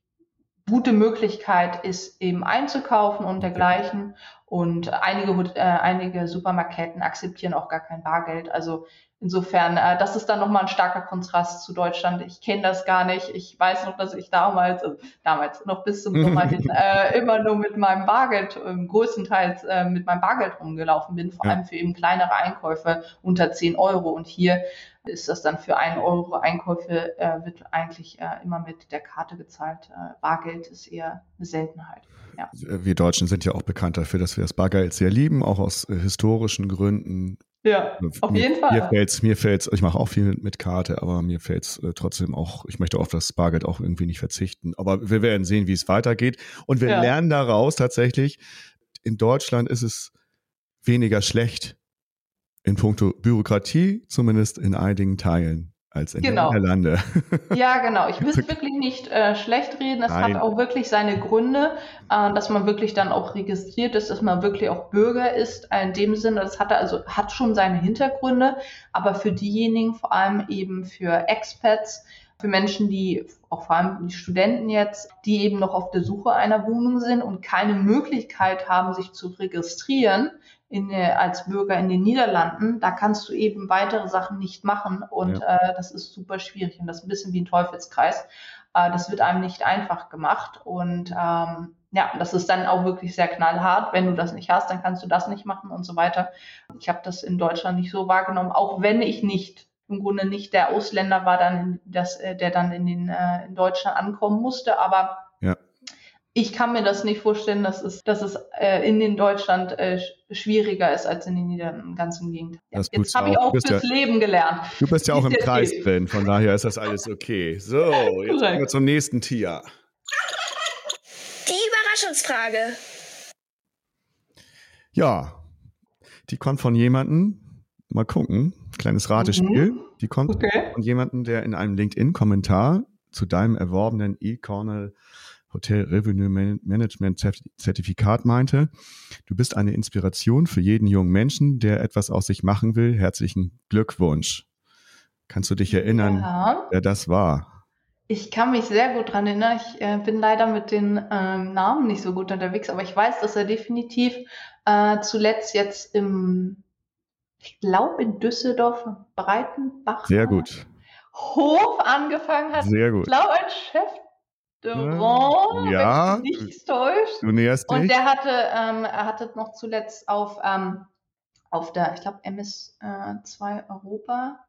gute Möglichkeit ist, eben einzukaufen und dergleichen. Und einige, äh, einige Supermarketten akzeptieren auch gar kein Bargeld. Also Insofern, äh, das ist dann nochmal ein starker Kontrast zu Deutschland. Ich kenne das gar nicht. Ich weiß noch, dass ich damals, also damals noch bis zum Sommer hin, äh, immer nur mit meinem Bargeld, äh, größtenteils äh, mit meinem Bargeld rumgelaufen bin, vor allem für eben kleinere Einkäufe unter 10 Euro. Und hier ist das dann für 1 Euro Einkäufe, äh, wird eigentlich äh, immer mit der Karte gezahlt. Äh, Bargeld ist eher eine Seltenheit. Ja.
Wir Deutschen sind ja auch bekannt dafür, dass wir das Bargeld sehr lieben, auch aus äh, historischen Gründen
Ja, auf
mir,
jeden Fall.
Mir fällt's, mir fällt's, ich mache auch viel mit, mit Karte, aber mir fällt's äh, trotzdem auch, ich möchte auf das Bargeld auch irgendwie nicht verzichten. Aber wir werden sehen, wie es weitergeht. Und wir
Ja.
lernen daraus tatsächlich, in Deutschland ist es weniger schlecht in puncto Bürokratie, zumindest in einigen Teilen, als in
Genau.
Niederlande.
Ja, genau. Ich will es wirklich nicht äh, schlecht reden. Es
Nein.
hat auch wirklich seine Gründe, äh, dass man wirklich dann auch registriert ist, dass man wirklich auch Bürger ist. Äh, in dem Sinne, das hat also hat schon seine Hintergründe, aber für diejenigen, vor allem eben für Expats, für Menschen, die auch vor allem die Studenten jetzt, die eben noch auf der Suche einer Wohnung sind und keine Möglichkeit haben, sich zu registrieren in, als Bürger in den Niederlanden, da kannst du eben weitere Sachen nicht machen und äh, das ist super schwierig und das ist ein bisschen wie ein Teufelskreis. Äh, das wird einem nicht einfach gemacht und ähm, ja, das ist dann auch wirklich sehr knallhart. Wenn du das nicht hast, dann kannst du das nicht machen und so weiter. Ich habe das in Deutschland nicht so wahrgenommen, auch wenn ich nicht im Grunde nicht der Ausländer war, dann das, äh, der dann in den äh, in Deutschland ankommen musste, aber
Ja.
Ich kann mir das nicht vorstellen, dass es, dass es äh, in den Deutschland äh, sch- schwieriger ist als in den Niederlanden. Ganz im Gegenteil. Ja,
Das
jetzt habe ich
auch.
Fürs
ja-
Leben gelernt.
Du bist ja auch im Kreis
viel.
drin, von daher ist das alles okay. So, jetzt kommen wir zum nächsten Tier.
Die Überraschungsfrage.
Ja, die kommt von jemandem, mal gucken, kleines Ratespiel. Die kommt
Okay.
von jemandem, der in einem LinkedIn-Kommentar zu deinem erworbenen eCornell Hotel Revenue Man- Management Zert- Zertifikat meinte, du bist eine Inspiration für jeden jungen Menschen, der etwas aus sich machen will. Herzlichen Glückwunsch. Kannst du dich erinnern,
Ja.
wer das war?
Ich kann mich sehr gut dran erinnern. Ich äh, bin leider mit den ähm, Namen nicht so gut unterwegs, aber ich weiß, dass er definitiv äh, zuletzt jetzt im, ich glaube in Düsseldorf, Breitenbach
Sehr gut,
Hof angefangen hat.
sehr
Ich
gut.
glaube ein Chef de Rang,
Ja.
wenn ich mich nicht täuscht.
Du näherst
Und
dich.
der hatte, ähm, er hatte noch zuletzt auf, ähm, auf der, ich glaube, MS2 Europa, ich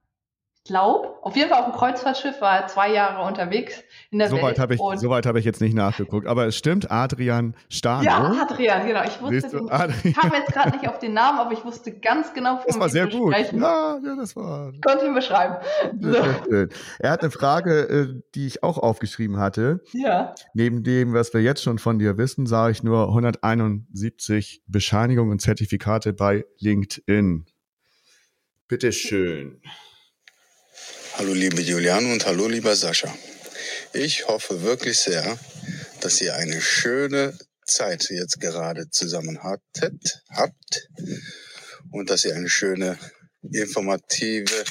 glaube, auf jeden Fall auf dem Kreuzfahrtschiff war er zwei Jahre unterwegs in der
Soweit
Welt.
habe ich,
und
soweit habe ich jetzt nicht nachgeguckt, aber es stimmt, Adrian Stano.
ja, Adrian, genau. Ich wusste,
du,
den, kam jetzt gerade nicht auf den Namen, aber ich wusste ganz genau, von
Das war sehr gut.
sprechen.
Ja, ja, das war
konnte ihn beschreiben. So.
schön. Er hat eine Frage, äh, die ich auch aufgeschrieben hatte.
Ja.
Neben dem, was wir jetzt schon von dir wissen, sage ich nur 171 Bescheinigungen und Zertifikate bei LinkedIn. Bitteschön.
Hallo liebe Juliane und hallo lieber Sascha. Ich hoffe wirklich sehr, dass ihr eine schöne Zeit jetzt gerade zusammen hattet, habt und dass ihr eine schöne, informative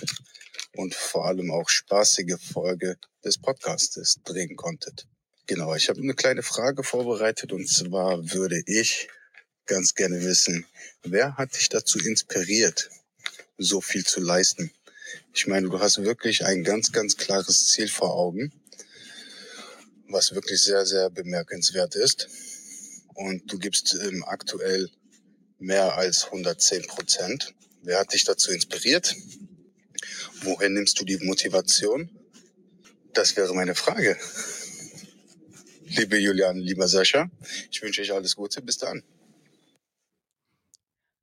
und vor allem auch spaßige Folge des Podcastes drehen konntet. Genau, ich habe eine kleine Frage vorbereitet und zwar würde ich ganz gerne wissen, wer hat dich dazu inspiriert, so viel zu leisten? Ich meine, du hast wirklich ein ganz, ganz klares Ziel vor Augen, was wirklich sehr, sehr bemerkenswert ist. Und du gibst ähm, aktuell mehr als 110 Prozent. Wer hat dich dazu inspiriert? Woher nimmst du die Motivation? Das wäre meine Frage. Liebe Julian, lieber Sascha, ich wünsche euch alles Gute. Bis dann.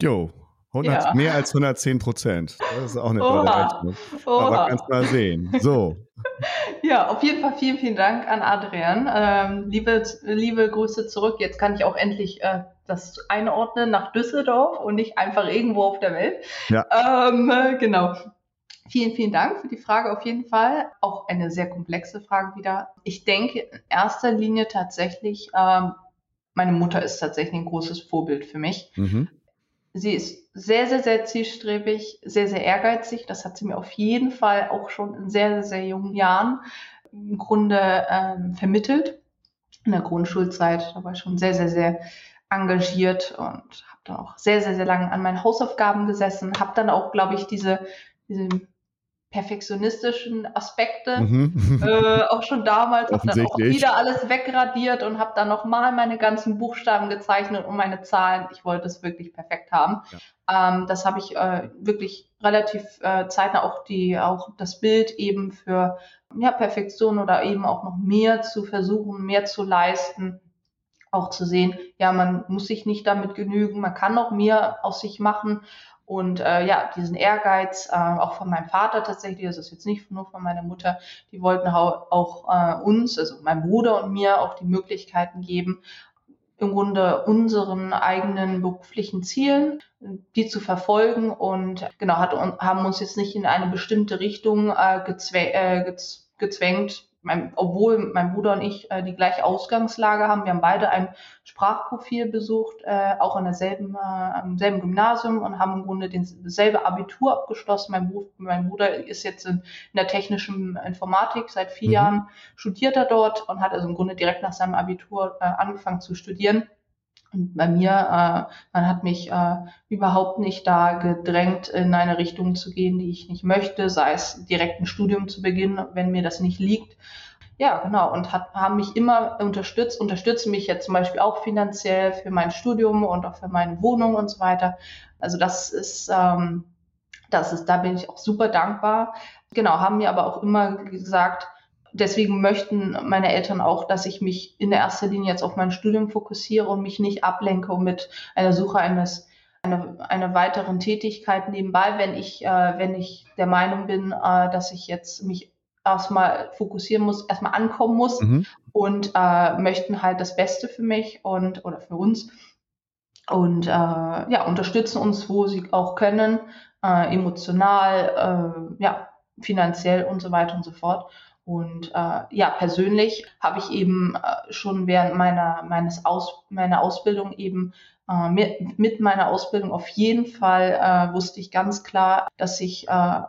Jo, 100,
Ja.
mehr als 110 Prozent. Das ist auch eine tolle. Rechnung. Aber
Oha.
kannst mal sehen. So,
Ja, auf jeden Fall vielen, vielen Dank an Adrian. Ähm, liebe, liebe Grüße zurück. Jetzt kann ich auch endlich äh, das einordnen nach Düsseldorf und nicht einfach irgendwo auf der Welt.
Ja.
Ähm, äh, genau. Vielen, vielen Dank für die Frage auf jeden Fall. Auch eine sehr komplexe Frage wieder. Ich denke in erster Linie tatsächlich, ähm, meine Mutter ist tatsächlich ein großes Vorbild für mich.
mhm.
Sie ist sehr, sehr, sehr zielstrebig, sehr, sehr ehrgeizig. Das hat sie mir auf jeden Fall auch schon in sehr, sehr, sehr jungen Jahren im Grunde ähm, vermittelt. In der Grundschulzeit, da war ich schon sehr, sehr, sehr engagiert und habe dann auch sehr, sehr, sehr lange an meinen Hausaufgaben gesessen. Habe dann auch, glaube ich, diese, diese perfektionistischen Aspekte
Mhm.
äh, auch schon damals, habe dann auch wieder alles wegradiert und habe dann nochmal meine ganzen Buchstaben gezeichnet und meine Zahlen. Ich wollte es wirklich perfekt haben. Ähm, das habe ich äh, wirklich relativ äh, zeitnah auch die auch das Bild eben für ja, Perfektion oder eben auch noch mehr zu versuchen, mehr zu leisten, auch zu sehen, ja, man muss sich nicht damit genügen, man kann noch mehr aus sich machen. Und äh, ja, diesen Ehrgeiz, äh, auch von meinem Vater tatsächlich, das ist jetzt nicht nur von meiner Mutter, die wollten auch äh, uns, also mein Bruder und mir, auch die Möglichkeiten geben, im Grunde unseren eigenen beruflichen Zielen, die zu verfolgen und genau hat, haben uns jetzt nicht in eine bestimmte Richtung äh, gezwä äh, gezwängt, mein, obwohl mein Bruder und ich äh, die gleiche Ausgangslage haben. Wir haben beide ein Sprachprofil besucht, äh, auch an derselben, äh, am selben Gymnasium und haben im Grunde dasselbe Abitur abgeschlossen. Mein, Bruder, mein Bruder ist jetzt in, in, der technischen Informatik seit vier mhm. Jahren, studiert er dort und hat also im Grunde direkt nach seinem Abitur äh, angefangen zu studieren. Und bei mir, äh, man hat mich äh, überhaupt nicht da gedrängt, in eine Richtung zu gehen, die ich nicht möchte, sei es direkt ein Studium zu beginnen, wenn mir das nicht liegt. Ja, genau. Und hat, haben mich immer unterstützt, unterstützen mich jetzt zum Beispiel auch finanziell für mein Studium und auch für meine Wohnung und so weiter. Also das ist, ähm, das ist, da bin ich auch super dankbar. Genau, haben mir aber auch immer gesagt, deswegen möchten meine Eltern auch, dass ich mich in der erster Linie jetzt auf mein Studium fokussiere und mich nicht ablenke mit einer Suche eines einer, einer weiteren Tätigkeit nebenbei, wenn ich, äh, wenn ich der Meinung bin, äh, dass ich jetzt mich erstmal fokussieren muss, erstmal ankommen muss mhm. und äh, möchten halt das Beste für mich und oder für uns und äh, ja unterstützen uns, wo sie auch können, äh, emotional, äh, ja finanziell und so weiter und so fort. Und äh, ja, persönlich habe ich eben äh, schon während meiner, meines Aus, meiner Ausbildung eben äh, mit, mit meiner Ausbildung auf jeden Fall äh, wusste ich ganz klar, dass ich, äh,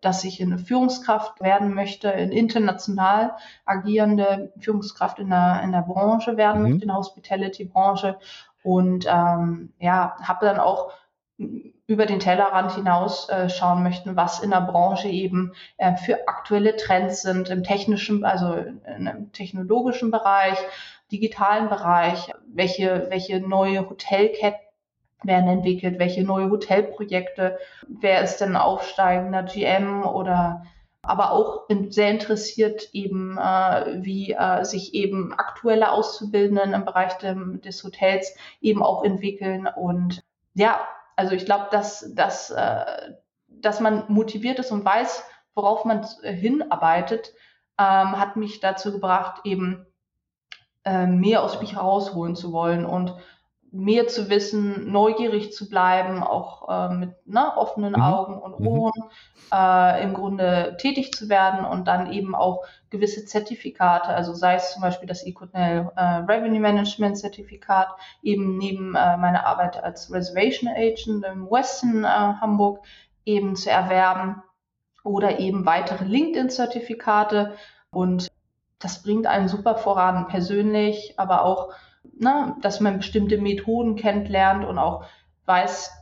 dass ich eine Führungskraft werden möchte, eine international agierende Führungskraft in der, in der Branche werden mhm. möchte, in der Hospitality-Branche. Und ähm, ja, habe dann auch über den Tellerrand hinaus äh, schauen möchten, was in der Branche eben äh, für aktuelle Trends sind im technischen, also im technologischen Bereich, digitalen Bereich, welche, welche neue Hotelketten werden entwickelt, welche neue Hotelprojekte, wer ist denn aufsteigender GM oder aber auch sehr interessiert eben, äh, wie äh, sich eben aktuelle Auszubildenden im Bereich dem, des Hotels eben auch entwickeln und ja, also ich glaube, dass, dass, äh, dass man motiviert ist und weiß, worauf man äh, hinarbeitet, ähm, hat mich dazu gebracht, eben äh, mehr aus mich herausholen zu wollen und mehr zu wissen, neugierig zu bleiben, auch äh, mit ne, offenen mhm. Augen und mhm. Ohren mhm. äh, im Grunde tätig zu werden und dann eben auch gewisse Zertifikate, also sei es zum Beispiel das Econel äh, Revenue Management Zertifikat, eben neben äh, meiner Arbeit als Reservation Agent im Western äh, Hamburg eben zu erwerben oder eben weitere LinkedIn-Zertifikate und das bringt einen super voran, persönlich, aber auch ne, dass man bestimmte Methoden kennenlernt und auch weiß,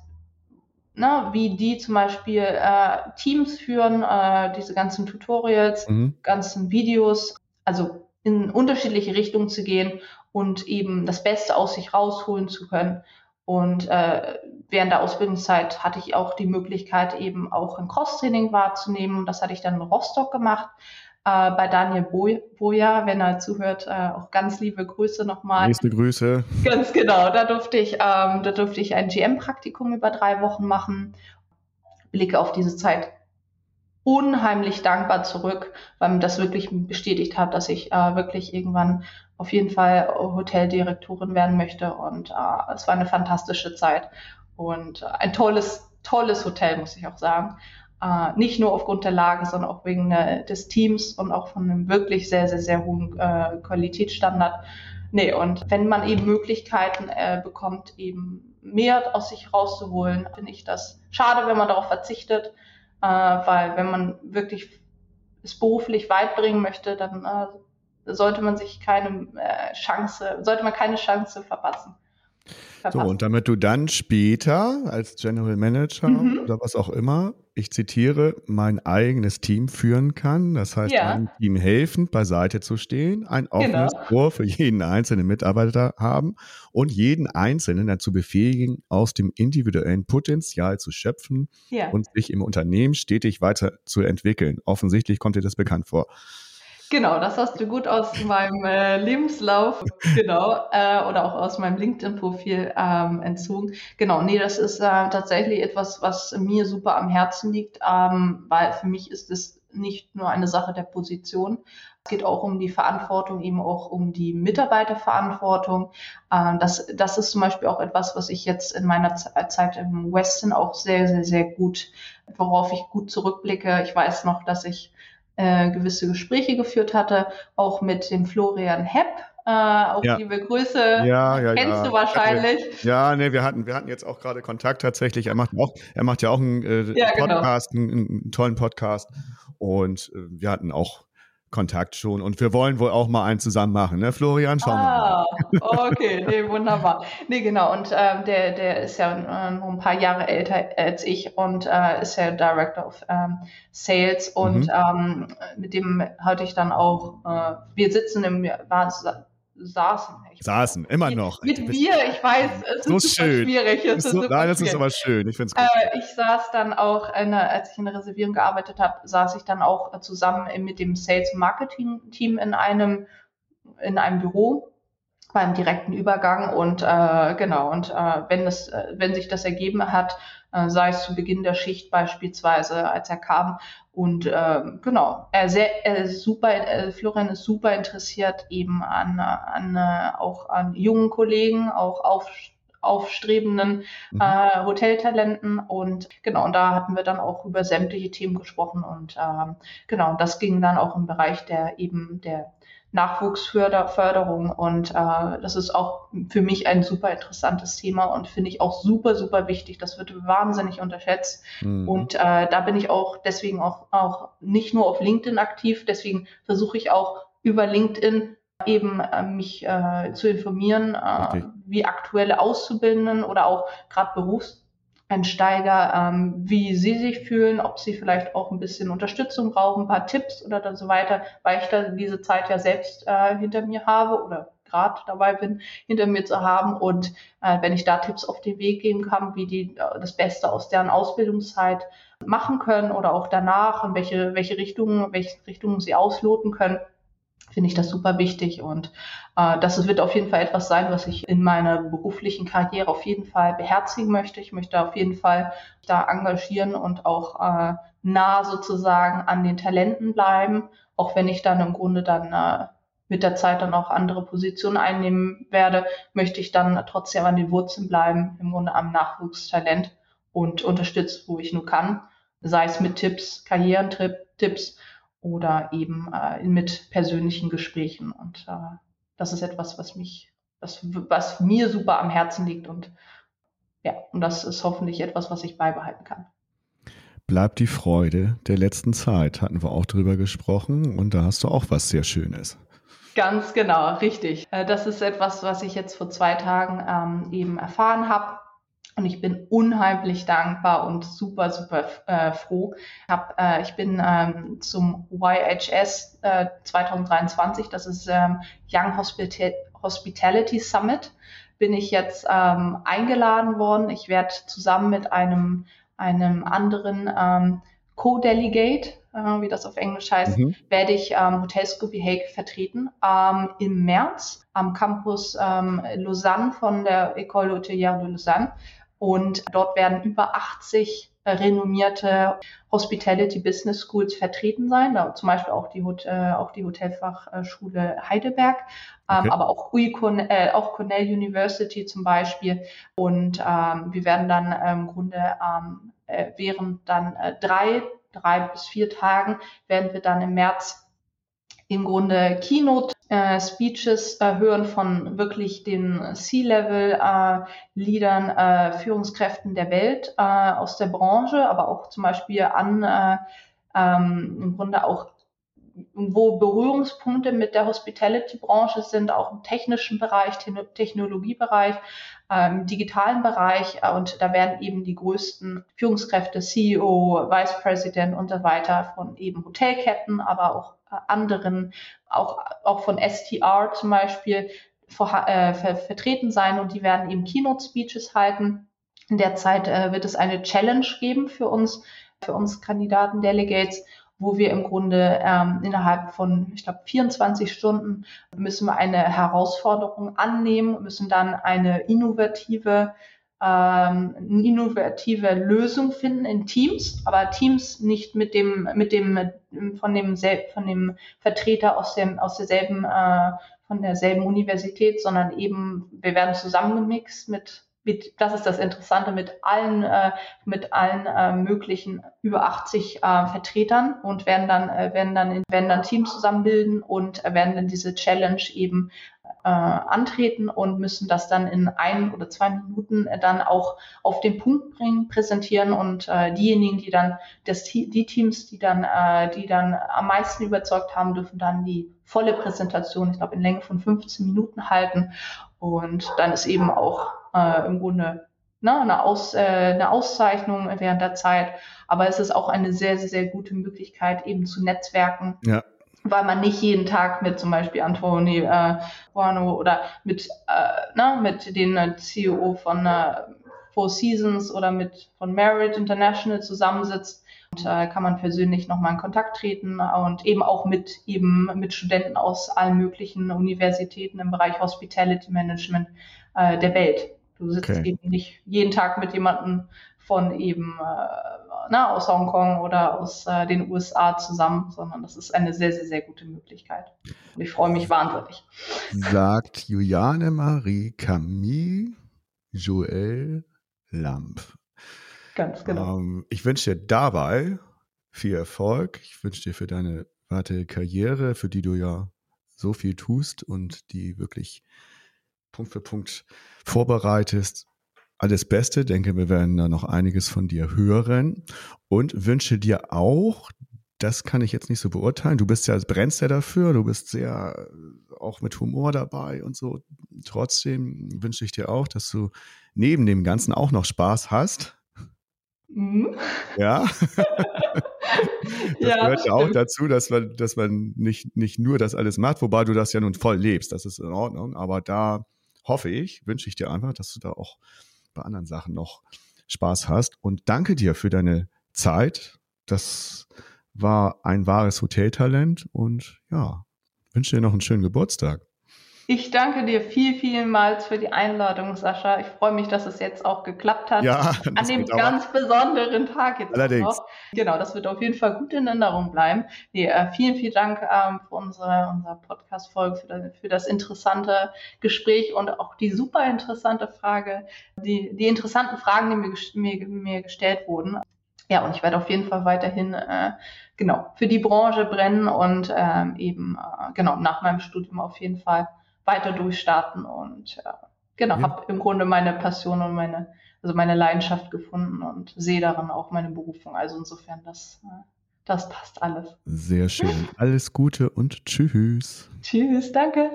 ne, wie die zum Beispiel äh, Teams führen, äh, diese ganzen Tutorials, mhm. ganzen Videos, also in unterschiedliche Richtungen zu gehen und eben das Beste aus sich rausholen zu können. Und äh, während der Ausbildungszeit hatte ich auch die Möglichkeit, eben auch ein Cross-Training wahrzunehmen. Das hatte ich dann in Rostock gemacht äh, bei Daniel Boja, wenn er zuhört, äh, auch ganz liebe Grüße nochmal.
Nächste Grüße.
Ganz genau, da durfte ich, ähm, da durfte ich ein GM-Praktikum über drei Wochen machen. Blicke auf diese Zeit unheimlich dankbar zurück, weil mir das wirklich bestätigt hat, dass ich äh, wirklich irgendwann auf jeden Fall Hoteldirektorin werden möchte. Und äh, es war eine fantastische Zeit und ein tolles, tolles Hotel, muss ich auch sagen. Äh, nicht nur aufgrund der Lage, sondern auch wegen der, des Teams und auch von einem wirklich sehr, sehr, sehr hohen äh, Qualitätsstandard. Nee, und wenn man eben Möglichkeiten äh, bekommt, eben mehr aus sich rauszuholen, finde ich das schade, wenn man darauf verzichtet, äh, weil wenn man wirklich es beruflich weit bringen möchte, dann äh, sollte man sich keine äh, Chance, sollte man keine Chance verpassen.
So, und damit du dann später als General Manager mhm. oder was auch immer, ich zitiere, mein eigenes Team führen kann. Das heißt, ja. einem Team helfend beiseite zu stehen, ein offenes genau. Ohr für jeden einzelnen Mitarbeiter haben und jeden Einzelnen dazu befähigen, aus dem individuellen Potenzial zu schöpfen ja. und sich im Unternehmen stetig weiter zu entwickeln. Offensichtlich kommt dir das bekannt vor.
Genau, das hast du gut aus meinem äh, Lebenslauf, genau, äh, oder auch aus meinem LinkedIn-Profil ähm, entzogen. Genau, nee, das ist äh, tatsächlich etwas, was mir super am Herzen liegt, ähm, weil für mich ist es nicht nur eine Sache der Position. Es geht auch um die Verantwortung, eben auch um die Mitarbeiterverantwortung. Ähm, das, das ist zum Beispiel auch etwas, was ich jetzt in meiner Zeit im Weston auch sehr, sehr, sehr gut, worauf ich gut zurückblicke. Ich weiß noch, dass ich äh, gewisse Gespräche geführt hatte, auch mit dem Florian Hepp. Äh, auch ja. liebe Grüße.
Ja, ja,
Kennst
ja.
du wahrscheinlich.
Ja, nee, wir hatten, wir hatten jetzt auch gerade Kontakt tatsächlich. Er macht auch, er macht ja auch einen, äh, ja, genau. Podcast, genau. einen, einen, tollen Podcast. Und äh, wir hatten auch Kontakt schon und wir wollen wohl auch mal einen zusammen machen, ne, Florian? Schauen
ah, wir mal. okay, nee, wunderbar. Nee, genau, und ähm, der, der ist ja äh, noch ein paar Jahre älter als ich und äh, ist ja Director of ähm, Sales und mhm. ähm, mit dem hatte ich dann auch, äh, wir sitzen im, war, saßen.
Ich saßen, immer noch.
Mit mir, ich weiß, es
so
ist
schön.
schwierig.
Es ist so, nein, das ist aber schön. Ich finde es gut.
Äh, ich saß dann auch, eine, als ich in der Reservierung gearbeitet habe, saß ich dann auch zusammen mit dem Sales Marketing Team in einem, in einem Büro beim direkten Übergang und äh, genau und äh, wenn es äh, wenn sich das ergeben hat äh, sei es zu Beginn der Schicht beispielsweise als er kam. Und äh, genau er sehr er super äh, Florian ist super interessiert eben an an äh, auch an jungen Kollegen auch auf aufstrebenden mhm. äh, Hoteltalenten. Und genau und da hatten wir dann auch über sämtliche Themen gesprochen. Und äh, genau und das ging dann auch im Bereich der eben der Nachwuchsförderung und äh, das ist auch für mich ein super interessantes Thema und finde ich auch super, super wichtig. Das wird wahnsinnig unterschätzt mhm. und äh, da bin ich auch deswegen auch, auch nicht nur auf LinkedIn aktiv, deswegen versuche ich auch über LinkedIn eben äh, mich äh, zu informieren, äh, okay. wie aktuelle Auszubildenden oder auch gerade Berufs Einsteiger, ähm, wie sie sich fühlen, ob sie vielleicht auch ein bisschen Unterstützung brauchen, ein paar Tipps oder dann so weiter, weil ich da diese Zeit ja selbst äh, hinter mir habe oder gerade dabei bin, hinter mir zu haben. Und äh, wenn ich da Tipps auf den Weg geben kann, wie die äh, das Beste aus deren Ausbildungszeit machen können oder auch danach, in welche, welche Richtungen, welche Richtungen sie ausloten können, finde ich das super wichtig und äh, das wird auf jeden Fall etwas sein, was ich in meiner beruflichen Karriere auf jeden Fall beherzigen möchte. Ich möchte auf jeden Fall da engagieren und auch äh, nah sozusagen an den Talenten bleiben, auch wenn ich dann im Grunde dann äh, mit der Zeit dann auch andere Positionen einnehmen werde, möchte ich dann trotzdem an den Wurzeln bleiben, im Grunde am Nachwuchstalent und unterstützt, wo ich nur kann, sei es mit Tipps, Karrierentipps oder eben äh, mit persönlichen Gesprächen. Und äh, das ist etwas, was mich, was, was mir super am Herzen liegt und ja, und das ist hoffentlich etwas, was ich beibehalten kann.
Bleibt die Freude der letzten Zeit, hatten wir auch drüber gesprochen und da hast du auch was sehr Schönes.
Ganz genau, richtig. Äh, das ist etwas, was ich jetzt vor zwei Tagen ähm, eben erfahren habe. Und ich bin unheimlich dankbar und super, super äh, froh. Ich, hab, äh, ich bin ähm, zum YHS äh, 2023, das ist ähm, Young Hospital Hospitality Summit, bin ich jetzt ähm, eingeladen worden. Ich werde zusammen mit einem, einem anderen ähm, Co-Delegate, äh, wie das auf Englisch heißt, mhm. werde ich ähm, Hotel Scooby Hague vertreten ähm, im März am Campus ähm, Lausanne von der École Hôtelière de Lausanne. Und dort werden über 80 äh, renommierte Hospitality Business Schools vertreten sein, da zum Beispiel auch die, äh, auch die Hotelfachschule Heidelberg, ähm, okay. aber auch, UI, äh, auch Cornell University zum Beispiel. Und ähm, wir werden dann äh, im Grunde ähm, äh, während dann äh, drei, drei bis vier Tagen werden wir dann im März im Grunde Keynote-Speeches äh, hören von wirklich den C-Level-Leadern, äh, Führungskräften der Welt äh, aus der Branche, aber auch zum Beispiel an äh, ähm, im Grunde auch wo Berührungspunkte mit der Hospitality-Branche sind, auch im technischen Bereich, Technologiebereich, ähm, digitalen Bereich. Äh, und da werden eben die größten Führungskräfte, CEO, Vice President und so weiter von eben Hotelketten, aber auch äh, anderen, auch, auch von STR zum Beispiel, vor, äh, ver, vertreten sein und die werden eben Keynote-Speeches halten. In der Zeit äh, wird es eine Challenge geben für uns, für uns Kandidaten, Delegates. wo wir im Grunde ähm, innerhalb von, ich glaube, 24 Stunden müssen wir eine Herausforderung annehmen, müssen dann eine innovative ähm, eine innovative Lösung finden in Teams, aber Teams nicht mit dem, mit dem, von dem, von dem Vertreter aus dem, aus derselben, äh, von derselben Universität, sondern eben, wir werden zusammengemixt mit mit, das ist das Interessante, mit allen, äh, mit allen äh, möglichen über 80 äh, Vertretern und werden dann, äh, werden dann, in, werden dann Teams zusammenbilden und äh, werden dann diese Challenge eben äh, antreten und müssen das dann in ein oder zwei Minuten äh, dann auch auf den Punkt bringen, präsentieren und äh, diejenigen, die dann, das, die Teams, die dann, äh, die dann am meisten überzeugt haben, dürfen dann die volle Präsentation, ich glaube in Länge von 15 Minuten halten und dann ist eben auch äh, im Grunde ne, eine, Aus, äh, eine Auszeichnung während der Zeit. Aber es ist auch eine sehr, sehr, sehr gute Möglichkeit, eben zu netzwerken. Ja. Weil man nicht jeden Tag mit zum Beispiel Anthony äh, Buono oder mit, äh, ne, mit den äh, CEO von äh, Four Seasons oder mit von Marriott International zusammensitzt. Und äh, kann man persönlich nochmal in Kontakt treten und eben auch mit eben mit Studenten aus allen möglichen Universitäten im Bereich Hospitality Management äh, der Welt. Du sitzt okay. eben nicht jeden Tag mit jemandem von eben äh, na, aus Hongkong oder aus äh, den USA zusammen, sondern das ist eine sehr, sehr, sehr gute Möglichkeit. Und ich freue mich wahnsinnig.
Sagt Juliane Marie Camille Joel Lamp.
Ganz genau. Ähm,
ich wünsche dir dabei viel Erfolg. Ich wünsche dir für deine weitere Karriere, für die du ja so viel tust und die wirklich Punkt für Punkt vorbereitest. Alles Beste, denke, wir werden da noch einiges von dir hören und wünsche dir auch, das kann ich jetzt nicht so beurteilen, du bist ja, brennst ja dafür, du bist sehr auch mit Humor dabei und so. Trotzdem wünsche ich dir auch, dass du neben dem Ganzen auch noch Spaß hast. Mhm. Ja. das ja, gehört ja auch dazu, dass man, dass man nicht, nicht nur das alles macht, wobei du das ja nun voll lebst. Das ist in Ordnung. Aber da hoffe ich, wünsche ich dir einfach, dass du da auch bei anderen Sachen noch Spaß hast. Und danke dir für deine Zeit. Das war ein wahres Hoteltalent und ja, wünsche dir noch einen schönen Geburtstag.
Ich danke dir viel, vielmals für die Einladung, Sascha. Ich freue mich, dass es jetzt auch geklappt hat.
Ja,
an dem ganz besonderen Tag
jetzt. Allerdings.
Genau, das wird auf jeden Fall gut in Erinnerung bleiben. Nee, äh, vielen, vielen Dank ähm, für unsere, unsere Podcast-Folge, für, für, das interessante Gespräch und auch die super interessante Frage, die, die interessanten Fragen, die mir, mir, mir gestellt wurden. Ja, und ich werde auf jeden Fall weiterhin äh, genau für die Branche brennen und ähm, eben äh, genau nach meinem Studium auf jeden Fall weiter durchstarten und äh, genau, ja. habe im Grunde meine Passion und meine, also meine Leidenschaft gefunden und sehe darin auch meine Berufung. Also insofern, das, äh, das passt alles.
Sehr schön. Alles Gute und tschüss.
Tschüss, danke.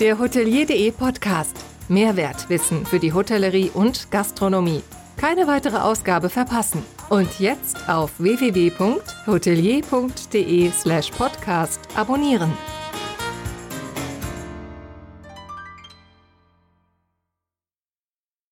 Der Hotelier.de Podcast. Mehrwertwissen für die Hotellerie und Gastronomie. Keine weitere Ausgabe verpassen. Und jetzt auf www.hotelier.de/podcast abonnieren.